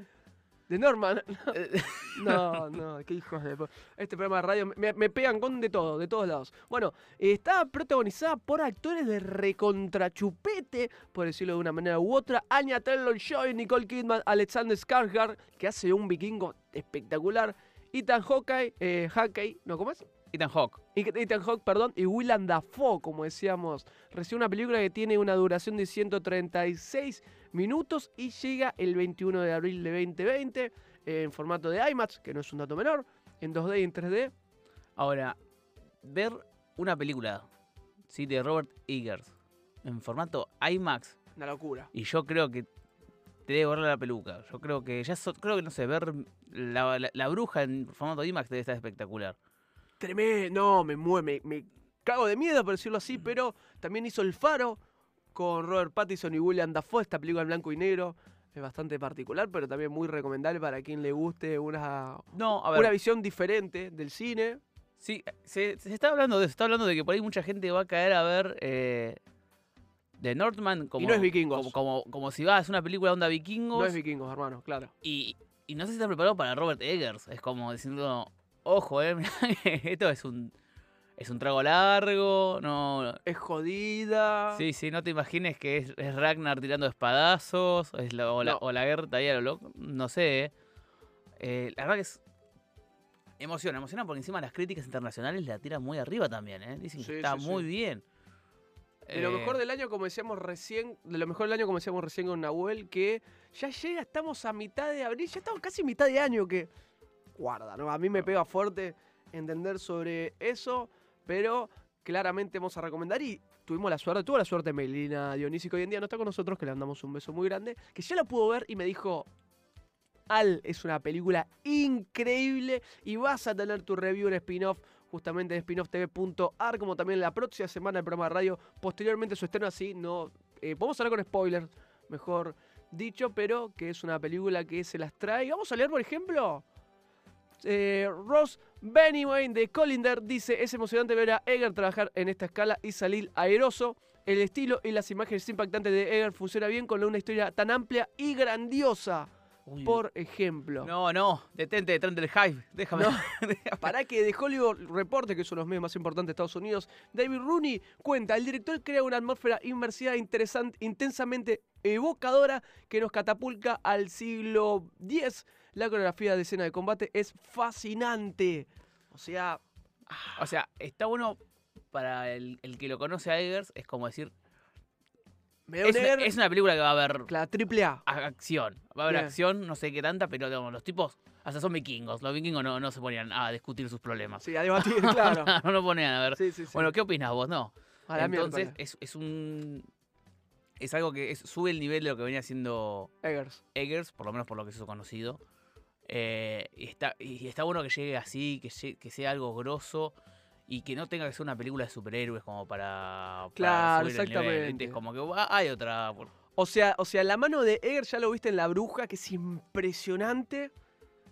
De Norman. No, no, qué hijos de. Este programa de radio me, me pegan con de todo, de todos lados. Bueno, está protagonizada por actores de recontrachupete, por decirlo de una manera u otra. Anya Taylor Joy, Nicole Kidman, Alexander Skarsgård, que hace un vikingo espectacular. Ethan Hawkeye, eh, Hawkeye, ¿no? ¿Cómo es? Ethan Hawke. Y- Ethan Hawke, perdón, y Willem Dafoe, como decíamos. Recibe una película que tiene una duración de 136 minutos y llega el 21 de abril de 2020 en formato de IMAX, que no es un dato menor, en 2D y en 3D. Ahora, ver una película ¿sí? de Robert Eggers en formato IMAX, Una locura. y yo creo que te debe borrar la peluca. Yo creo que ya so- creo que no sé, ver la, la- la bruja en formato IMAX debe estar espectacular. Tremendo, no, me mueve, me, me cago de miedo, por decirlo así, pero también hizo El Faro con Robert Pattinson y William Dafoe, esta película en blanco y negro. Es bastante particular, pero también muy recomendable para quien le guste una, No, a ver. una visión diferente del cine. Sí, se, se está hablando de eso, está hablando de que por ahí mucha gente va a caer a ver eh, The Northman como, no es vikingos. como, como, como si va, es una película onda vikingos No es vikingos, hermano, claro. y, y no sé si está preparado para Robert Eggers. Es como diciendo, ojo, eh, mirá esto es un, es un trago largo, no... Es jodida. Sí, sí, no te imagines que es, es Ragnar tirando espadazos, es la- o, la, No. o la ahí a lo loco, no sé. eh. Eh, la verdad que es... Emociona, emociona porque encima las críticas internacionales la tiran muy arriba también, ¿eh? Dicen que Sí, está sí, muy sí. bien. De lo Eh, mejor del año, como decíamos recién, de lo mejor del año, como decíamos recién con Nahuel, que ya llega, estamos a mitad de abril, ya estamos casi mitad de año, que guarda, ¿no? A mí me pega fuerte entender sobre eso, pero claramente vamos a recomendar y tuvimos la suerte, tuvo la suerte Melina Dionisio, que hoy en día no está con nosotros, que le mandamos un beso muy grande, que ya la pudo ver y me dijo, Al es una película increíble y vas a tener tu review en spin-off justamente en spinofftv.ar, como también la próxima semana el programa de radio, posteriormente su estreno así, no... eh, podemos hablar con spoilers, mejor dicho, pero que es una película que se las trae. Vamos a leer, por ejemplo, eh, Ross Bennywain de Colinder dice, es emocionante ver a Eger trabajar en esta escala y salir airoso. El estilo y las imágenes impactantes de Eger funciona bien con una historia tan amplia y grandiosa. Uy, Por ejemplo, No, no, detente detrás del hype. Déjame. No. para que The Hollywood Reporter, que es uno de los medios más importantes de Estados Unidos, David Rooney cuenta, el director crea una atmósfera inmersiva interesante, intensamente evocadora que nos catapulta al siglo X. La coreografía de escena de combate es fascinante. O sea, O sea, está bueno para el, el que lo conoce a Eggers, es como decir, me es un una, es una película que va a haber la triple A. acción. Va a haber Bien. acción, no sé qué tanta, pero digamos, los tipos hasta son vikingos. Los vikingos no, no se ponían a discutir sus problemas. Sí, a debatir, claro. no lo ponían a ver. Sí, sí, sí. Bueno, ¿qué opinas vos? No. a Entonces, es, es un. Es algo que es- sube el nivel de lo que venía haciendo Eggers. Eggers, por lo menos por lo que se hizo conocido. Eh, y, está, y está bueno que llegue así, que, que sea algo grosso y que no tenga que ser una película de superhéroes como para. para Claro, el exactamente. Es como que ah, hay otra. O sea, o sea, la mano de Eggers ya lo viste en La Bruja, que es impresionante.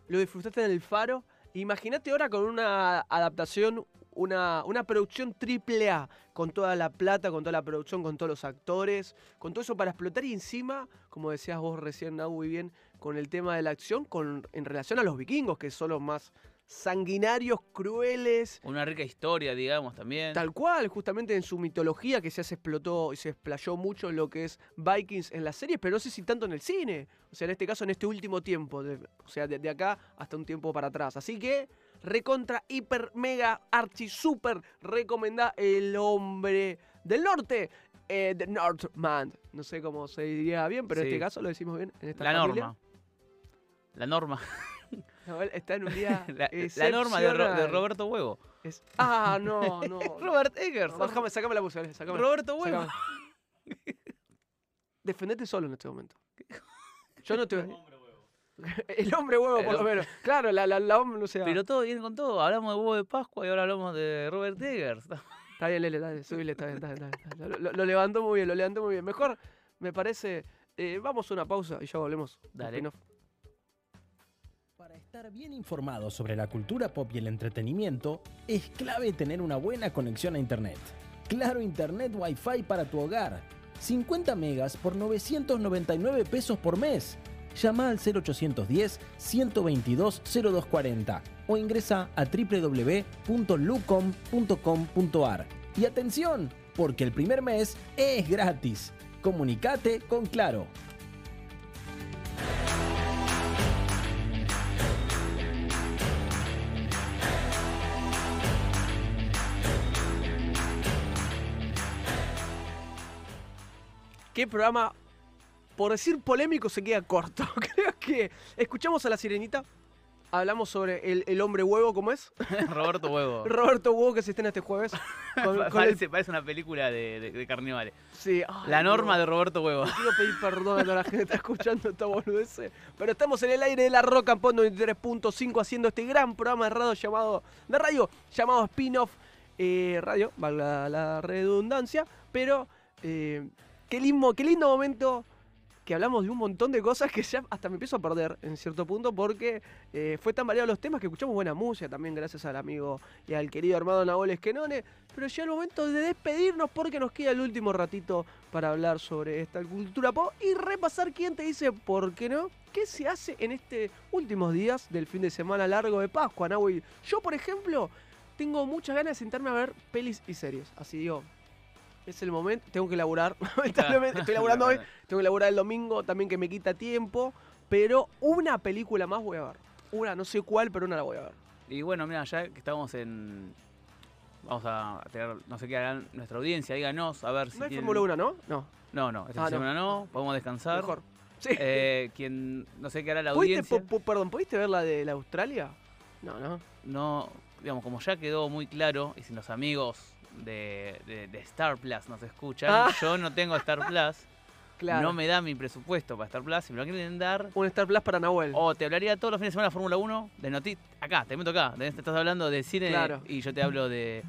Lo disfrutaste en El Faro. Imagínate ahora con una adaptación, una, una producción triple A, con toda la plata, con toda la producción, con todos los actores, con todo eso para explotar y encima, como decías vos recién, Nau, muy bien, con el tema de la acción, con, en relación a los vikingos, que son los más sanguinarios, crueles, Una rica historia, digamos, también. Tal cual, justamente en su mitología que se explotó y se explayó mucho en lo que es Vikings en las series, pero no sé si tanto en el cine. O sea, en este caso, en este último tiempo. de- o sea, de, de acá hasta un tiempo para atrás. Así que, recontra, hiper, mega, archi, super, recomenda El Hombre del Norte. eh, The Northman. No sé cómo se diría bien, pero en este caso lo decimos bien. En esta La familia. norma. La norma. No, está en un día. La, la norma de, Ro- de excepcional. Roberto Huevo. Es- Ah, no, no. Robert Eggers. No, Bájame, sacame la música. Sacame. Roberto Huevo. Sacame. Defendete solo en este momento. Yo no te El hombre huevo, El por lo hombre- menos. Claro, la, la, la hombre, no sé. Pero todo viene con todo. Hablamos de huevo de Pascua y ahora hablamos de Robert Eggers. Está bien, Lele, dale, subile, está bien, está bien, está bien. Lo, lo- lo levantó muy bien, lo levantó muy bien. Mejor, me parece, eh, vamos a una pausa y ya volvemos. Dale. Estar bien informado sobre la cultura pop y el entretenimiento, es clave tener una buena conexión a Internet. Claro Internet Wi-Fi para tu hogar. 50 megas por 999 pesos por mes. Llama al 0810-122-0240 o ingresa a www.lucom.com.ar. Y atención, porque el primer mes es gratis. Comunicate con Claro. ¿Qué programa, por decir polémico, se queda corto? Creo que escuchamos a la sirenita, hablamos sobre el, el hombre huevo, ¿cómo es? Roberto Huevo. Roberto Huevo que se estrena este jueves. Con, con el- parece, parece una película de, de, de carnavales. sí, ay, La no. norma de Roberto Huevo. Quiero pedir perdón a toda la gente que está escuchando esta boludez. Pero estamos en el aire de la Roca en Pond 93.5 haciendo este gran programa de radio llamado, de radio llamado Spin-Off eh, Radio, valga la redundancia. Pero eh, qué, lindo, qué lindo momento que hablamos de un montón de cosas que ya hasta me empiezo a perder en cierto punto porque eh, fue tan variado los temas que escuchamos buena música también gracias al amigo y al querido hermano Nahuel Esquenone. Pero ya el momento de despedirnos porque nos queda el último ratito para hablar sobre esta cultura pop y repasar quién te dice por qué no. ¿Qué se hace en estos últimos días del fin de semana largo de Pascua, Nahuel? Yo, por ejemplo, tengo muchas ganas de sentarme a ver pelis y series. Así digo, es el momento, tengo que laburar. Lamentablemente, estoy laburando hoy, tengo que laburar el domingo también que me quita tiempo. Pero una película más voy a ver. Una, no sé cuál, pero una la voy a ver. Y bueno, mira, ya que estamos en. Vamos a tener, no sé qué harán nuestra audiencia, díganos, a ver si. No hay tienen- Fórmula 1, ¿no? No, No, no, esta Ah, no. semana no, podemos descansar. mejor. Sí. Eh, quien, no sé qué hará la ¿Pudiste, audiencia. po- po- perdón, ¿pudiste ver la de la Australia? No, no. No, digamos, como ya quedó muy claro, y si los amigos de, de- de Star Plus nos escuchan, Ah. yo no tengo Star Plus. Claro. no me da mi presupuesto para Star Plus, si me lo quieren dar, Un Star Plus para Nahuel. o te hablaría todos los fines de semana de Fórmula 1 de noticias. Acá, te meto acá, de- te estás hablando de cine Claro. y yo te hablo de,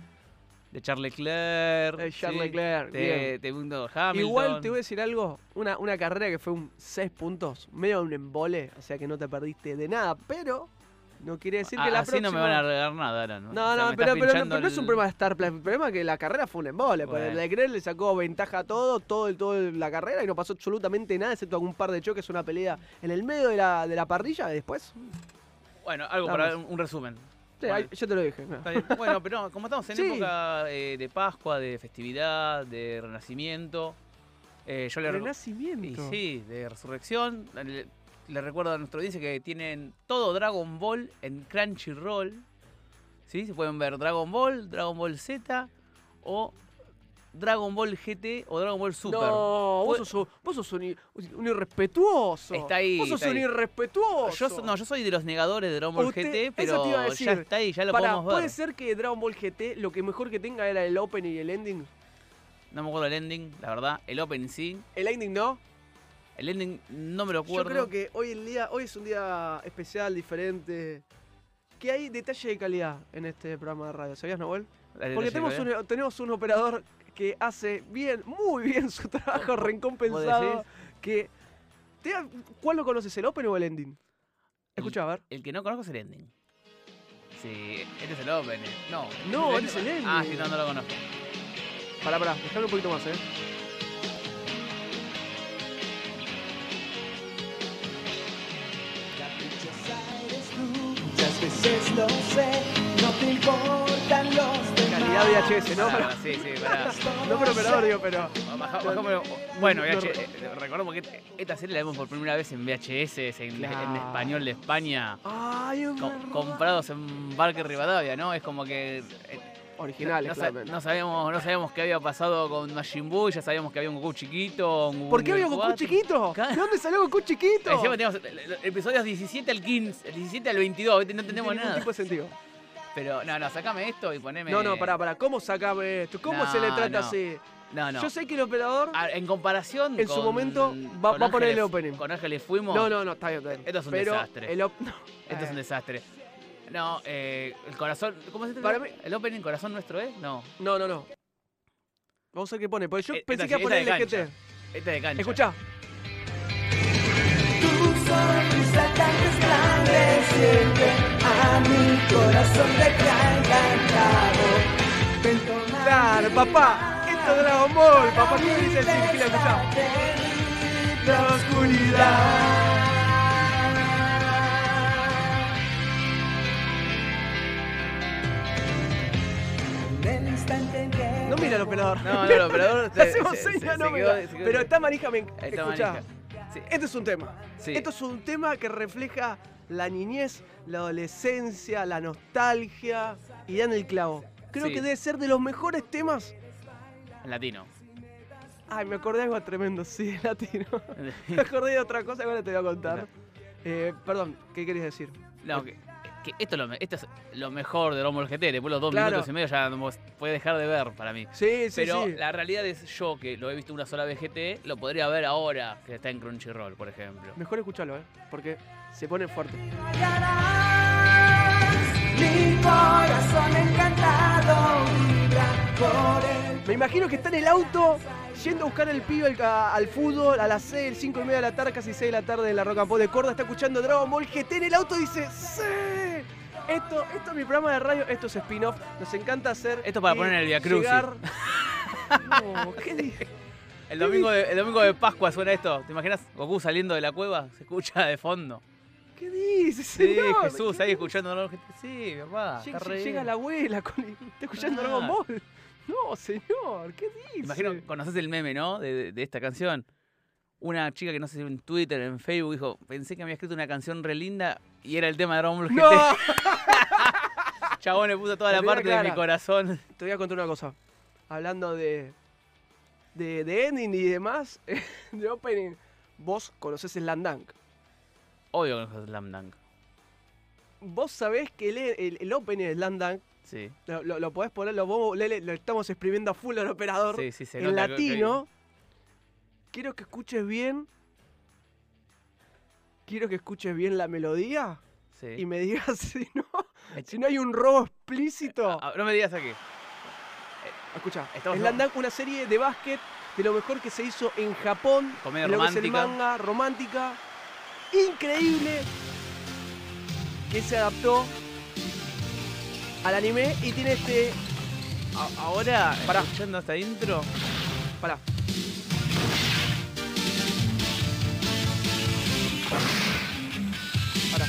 de Charles Leclerc. Eh, Charles ¿sí? Leclerc, Te, te Hamilton. Igual te voy a decir algo, una, una carrera que fue un 6 puntos, medio un embole, o sea que no te perdiste de nada, pero no quiere decir que la así próxima... no me van a regalar nada ahora, ¿no? No, O sea, no, me pero, pero, no, pero no es un el- problema de Star Plus, el problema es que la carrera fue un embole, Bueno. Leclerc le sacó ventaja a todo, todo, el- todo el- la carrera y no pasó absolutamente nada, excepto algún par de choques, una pelea en el medio de la, de la parrilla y después... Bueno, algo para un, un resumen. Sí, yo te lo dije. Bueno, pero no, como estamos en Sí. época eh, de Pascua, de festividad, de renacimiento, eh, yo le recu- y Renacimiento. sí, de resurrección. Le, recuerdo a nuestra audiencia que tienen todo Dragon Ball en Crunchyroll. ¿Sí? Se pueden ver Dragon Ball, Dragon Ball Z o Dragon Ball GT o Dragon Ball Super. No, vos Fue- sos, un- vos sos un, i- un irrespetuoso. Está ahí, Vos sos un ahí. irrespetuoso. Yo, no, yo soy de los negadores de Dragon Ball Usted- GT, pero ya está ahí, ya lo Pará, podemos ver. ¿puede ser que Dragon Ball GT lo que mejor que tenga era el opening y el ending? No me acuerdo el ending, la verdad. El opening sí. El ending no. El ending no me lo Yo acuerdo. creo que hoy el día, hoy es un día especial, diferente. Que hay detalle de calidad en este programa de radio, ¿sabías, Noel? Porque tenemos un, tenemos un operador que hace bien, muy bien su trabajo, ¿Vos- vos recompensado. Que, te- ¿Cuál lo conoces, el opening o el ending? Escucha, a ver. El que no conozco es el ending. Sí, este es el opening. No. No, este este es el Ah, ending. sí, no, no lo conozco. Pará, pará, déjame un poquito más, ¿eh? VHS, ¿no? Pará, sí, sí, pará. No por operador, digo, pero. Baja-. Bueno, no- VH, eh, recordemos que esta serie la vemos por primera vez en VHS, en, español de España, Ay, un co- comprados en Barque Rivadavia, ¿no? Es como que eh, Originales, no, no sabíamos, no sabíamos qué había pasado con Majin Buu, ya sabíamos que había un Goku chiquito. Un ¿Por qué había nivel Goku 4. chiquito? ¿De dónde salió Goku chiquito? Encima teníamos eh, episodios 17 al 15, el 17 al 22, ¿viste? no No entendemos ningún nada. tipo de sentido. Pero no, no, sacame esto y poneme. No, no, pará, pará. ¿Cómo sacame esto? ¿Cómo se le trata no. así? No, no. Yo sé que el operador. Ah, en comparación. En su con- momento va- a poner el opening. Con Ángeles fuimos. No, no, no, está bien, está bien. Esto es un Pero desastre. El op- no. Esto es un Eh, desastre. No, eh, el corazón. ¿Cómo se Para mí- ¿El opening corazón nuestro es? No. No, no, no. Vamos a ver qué pone. Porque yo Eh, pensé esta que iba a poner el esta de LGT. Este es de cancha. Escuchá. Tu sonrisa tan resplandeciente a mi corazón encantado. Ven, toma Claro, papá. Esto es Dragon Ball. Papá, ¿qué dice el esta terrible oscuridad. No mira el operador. No, no, el operador. Se- hacemos se- señas, se- no quedó- quedó- Pero está manija, me Está escuchá. manija. Sí. Este es un tema. Sí. Esto es un tema que refleja la niñez, la adolescencia, la nostalgia y dan el clavo. Creo Sí. que debe ser de los mejores temas. Latino. Ay, me acordé de algo tremendo, sí, latino. me acordé de otra cosa que ahora te voy a contar. Eh, perdón, ¿qué querías decir? No, que, que esto, es lo, esto es lo mejor de Dragon Ball GT. Después de los dos Claro. minutos y medio ya no puede dejar de ver para mí. Sí, sí, Pero sí. la realidad es yo, que lo he visto una sola vez GT, lo podría ver ahora que está en Crunchyroll, por ejemplo. Mejor escucharlo, ¿eh? Porque se pone fuerte. hallarás. Mi corazón encantado vibra por el Me imagino que está en el auto yendo a buscar el pibe al, fútbol a las 6, 5 y media de la tarde, casi 6 de la tarde en la Rock and Pop de Córdoba. Está escuchando Dragon Ball GT en el auto y dice: ¡Sí! Esto, esto es mi programa de radio, esto es spin-off. Nos encanta hacer. Esto para poner en el Via llegar- No, ¿qué dije? El domingo, de, el domingo de Pascua suena esto. ¿Te imaginas Goku saliendo de la cueva? Se escucha de fondo. ¿Qué dice, Sí, señor? Jesús ¿Qué ahí escuchando GT. Sí, papá. Llega, está re llega bien. la abuela, con, está escuchando Ah. Dragon Ball. No, señor, ¿qué dice? Imagino, conoces el meme, ¿no? De, de- de esta canción. Una chica que no sé si en Twitter, en Facebook, dijo, pensé que había escrito una canción re linda y era el tema de Dragon Ball ¡No! Chabón le puso toda la parte de mi corazón. Te voy a contar una cosa. Hablando de, de, de ending y demás, de opening, vos conocés el Landang. Obvio que no es Slam Dunk. Vos sabés que el, el, el opening de Landang, Sí. lo, lo, lo podés poner, lo, lo estamos exprimiendo a full al operador, Sí, sí, se en latino, quiero que escuches bien. Quiero que escuches bien la melodía Sí. y me digas si no, Eh, si no hay un robo explícito. ah, no me digas aquí. Escucha, estamos Slam una serie de básquet de lo mejor que se hizo en Japón, Comedia lo que es el romántica. manga, romántica, increíble, que se adaptó al anime y tiene este... Ahora, Pará. escuchando esta intro, Pará. Pará.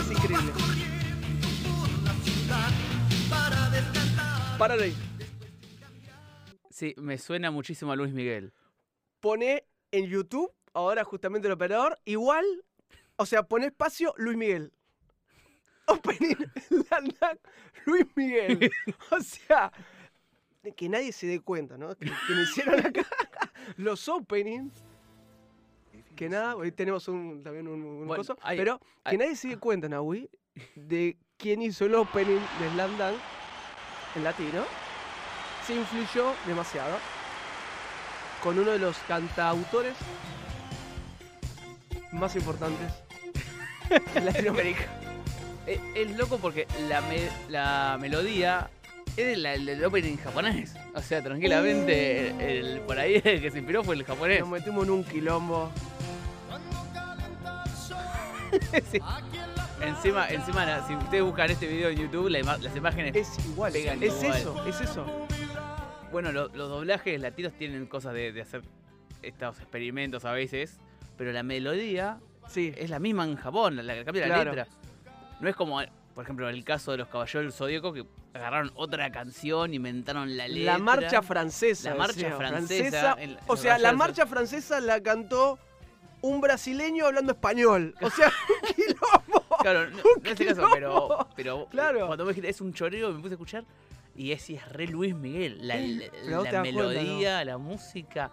Es increíble. Párale ahí. sí, me suena muchísimo a Luis Miguel. Pone en YouTube, ahora justamente el operador, igual, o sea, pone espacio Luis Miguel. Opening Luis Miguel. O sea, que nadie se dé cuenta, ¿no? Que, que me hicieron acá los openings. Que nada, hoy tenemos un, también un, un Bueno, coso, hay- pero que nadie se dé cuenta, Nahui, de quién hizo el opening de Slam Dunk en latino. Se influyó demasiado con uno de los cantautores más importantes en Latinoamérica. Es, es loco porque la, me- la melodía es del la, del opening japonés. O sea, tranquilamente, el, el- por ahí el que se inspiró fue el japonés. Nos metimos en un quilombo. Sí. Encima, encima, la- si ustedes buscan este video en YouTube, la ima- las imágenes. Es igual, Pegan es igual. eso, es eso. Bueno, lo- los doblajes latinos tienen cosas de, de hacer estos experimentos a veces, pero la melodía Sí, es la misma en Japón, la, la cambia la Claro. letra. No es como, por ejemplo, el caso de los Caballeros del Zodíaco, que agarraron otra canción, inventaron la letra. la marcha francesa. La marcha francesa, o sea, la marcha francesa la cantó un brasileño hablando español. O sea, un quilombo. Claro, no, no es el caso, pero, pero Claro. cuando me dijiste es un choreo, me puse a escuchar y es, sí, es re Luis Miguel. La, cuenta, melodía, la música.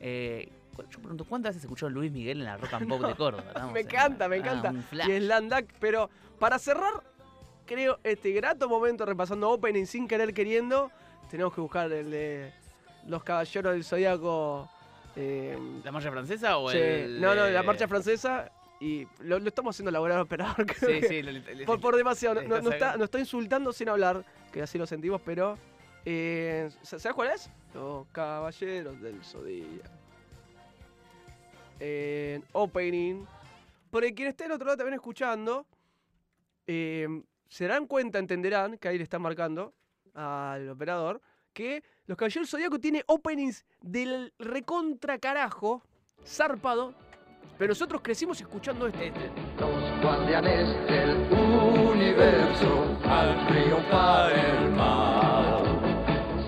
Eh, yo pregunto, ¿cuántas veces escuchó Luis Miguel en la Rock and Pop de Córdoba? Me en- encanta, me encanta. y es Landak, pero para cerrar, creo, este grato momento repasando opening sin querer queriendo, tenemos que buscar el de los caballeros del zodiaco. eh, ¿La marcha francesa o sí, el.? no, no, la eh, marcha francesa. Y lo, lo estamos haciendo laborar operador. Sí, sí. lo- lo- por, por demasiado. No, está nos está insultando sin hablar, que así lo sentimos, pero. eh, ¿Sabes cuál es? Los caballeros del zodiaco. En opening. Porque quien esté del otro lado también escuchando, eh, se darán cuenta, entenderán, que ahí le están marcando al operador, que los Caballeros Zodíaco tiene openings del recontra carajo, zarpado, pero nosotros crecimos escuchando este. Los guardianes del universo al río para el mar.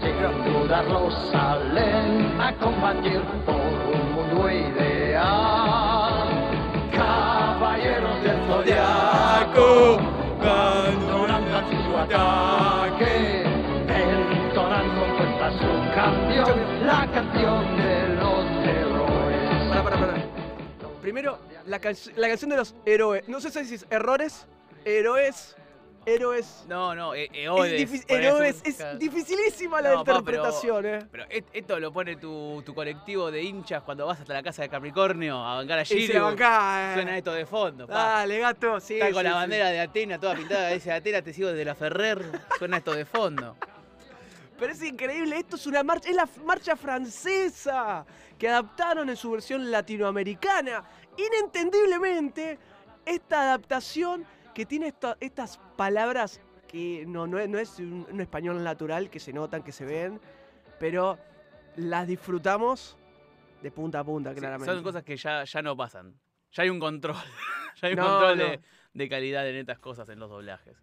Sin dudarlo salen a combatir por un mundo ideal. Caballeros del su ataque. Entonan con fuerza su canción, la canción de los héroes. Pará, pará, pará. Primero, la, can- la canción de los héroes. No sé si es errores, héroes, héroes. No, no, e- Eodes. es, héroes, es dificilísima la No, pa, pero- interpretación, eh. Pero et- esto lo pone tu, tu colectivo de hinchas cuando vas hasta la casa de Capricornio a bancar a se bancá, eh. Suena esto de fondo. pa. Dale, gato, sí. Está con sí, la sí. bandera de Atena toda pintada, dice Atena, te sigo desde la Ferrer. Suena esto de fondo. Pero es increíble, esto es una marcha, es la marcha francesa que adaptaron en su versión latinoamericana. Inentendiblemente, esta adaptación que tiene esta- estas palabras que no, no es, no es un, un español natural, que se notan, que se ven, pero las disfrutamos de punta a punta, Sí, claramente. son cosas que ya, ya no pasan. Ya hay un control. ya hay un No, control de calidad en estas cosas en los doblajes.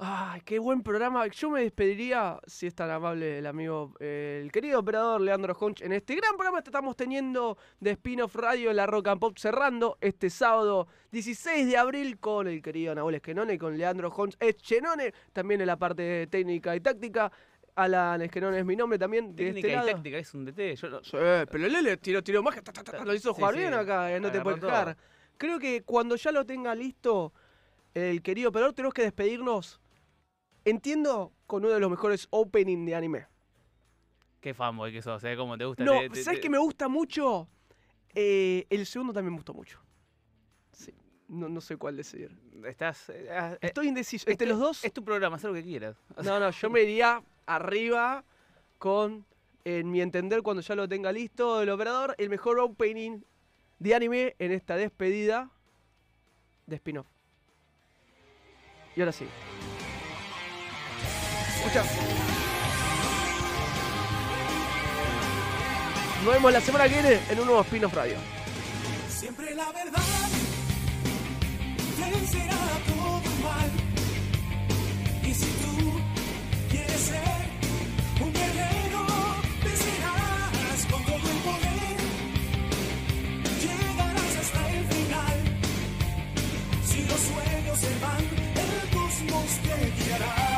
Ay, qué buen programa. Yo me despediría, si es tan amable el amigo, eh, el querido operador Leandro Honch, en este gran programa que estamos teniendo de Spin-off Radio la Rock and Pop, cerrando este sábado 16 de abril con el querido Nahuel Esquenone y con Leandro Honch Eschenone, también en la parte técnica y táctica. Alan Esquenone es mi nombre también. De Técnica este y lado. táctica es un DT. Yo Sí, pero Lele tiró, tiró más, ta, ta, ta, ta, lo hizo Sí, jugar sí. bien acá, eh, no te puedes todo. quejar. Creo que cuando ya lo tenga listo el querido operador, tenemos que despedirnos entiendo con uno de los mejores opening de anime. Qué fanboy que sos, ¿eh? ¿Cómo te gusta? No, Te- te- ¿sabes te- qué me gusta mucho? Eh, el segundo también me gustó mucho. Sí, no, no sé cuál decidir. Estás... eh, ah, eh, Estoy indeciso. es Entre los dos, Es tu programa, haz lo que quieras. no, no, yo me iría arriba con, en mi entender, cuando ya lo tenga listo el operador, el mejor opening de anime en esta despedida de spin-off. Y ahora sí. Escucha. Nos vemos la semana que viene en un nuevo spin-off radio. Siempre la verdad vencerá todo mal. Y si tú quieres ser un guerrero, vencerás con todo el poder. Llegarás hasta el final. Si los sueños se van, el cosmos te guiará.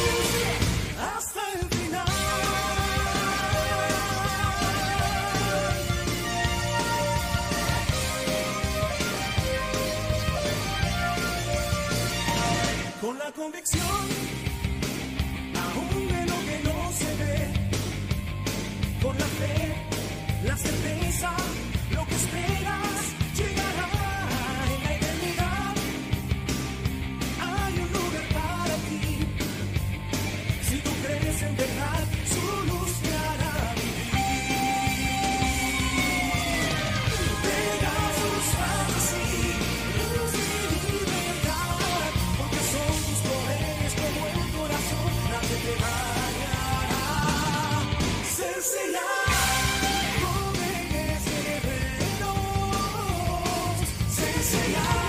convicción, aún de lo que no se ve, con la fe, la certeza, se enseñará,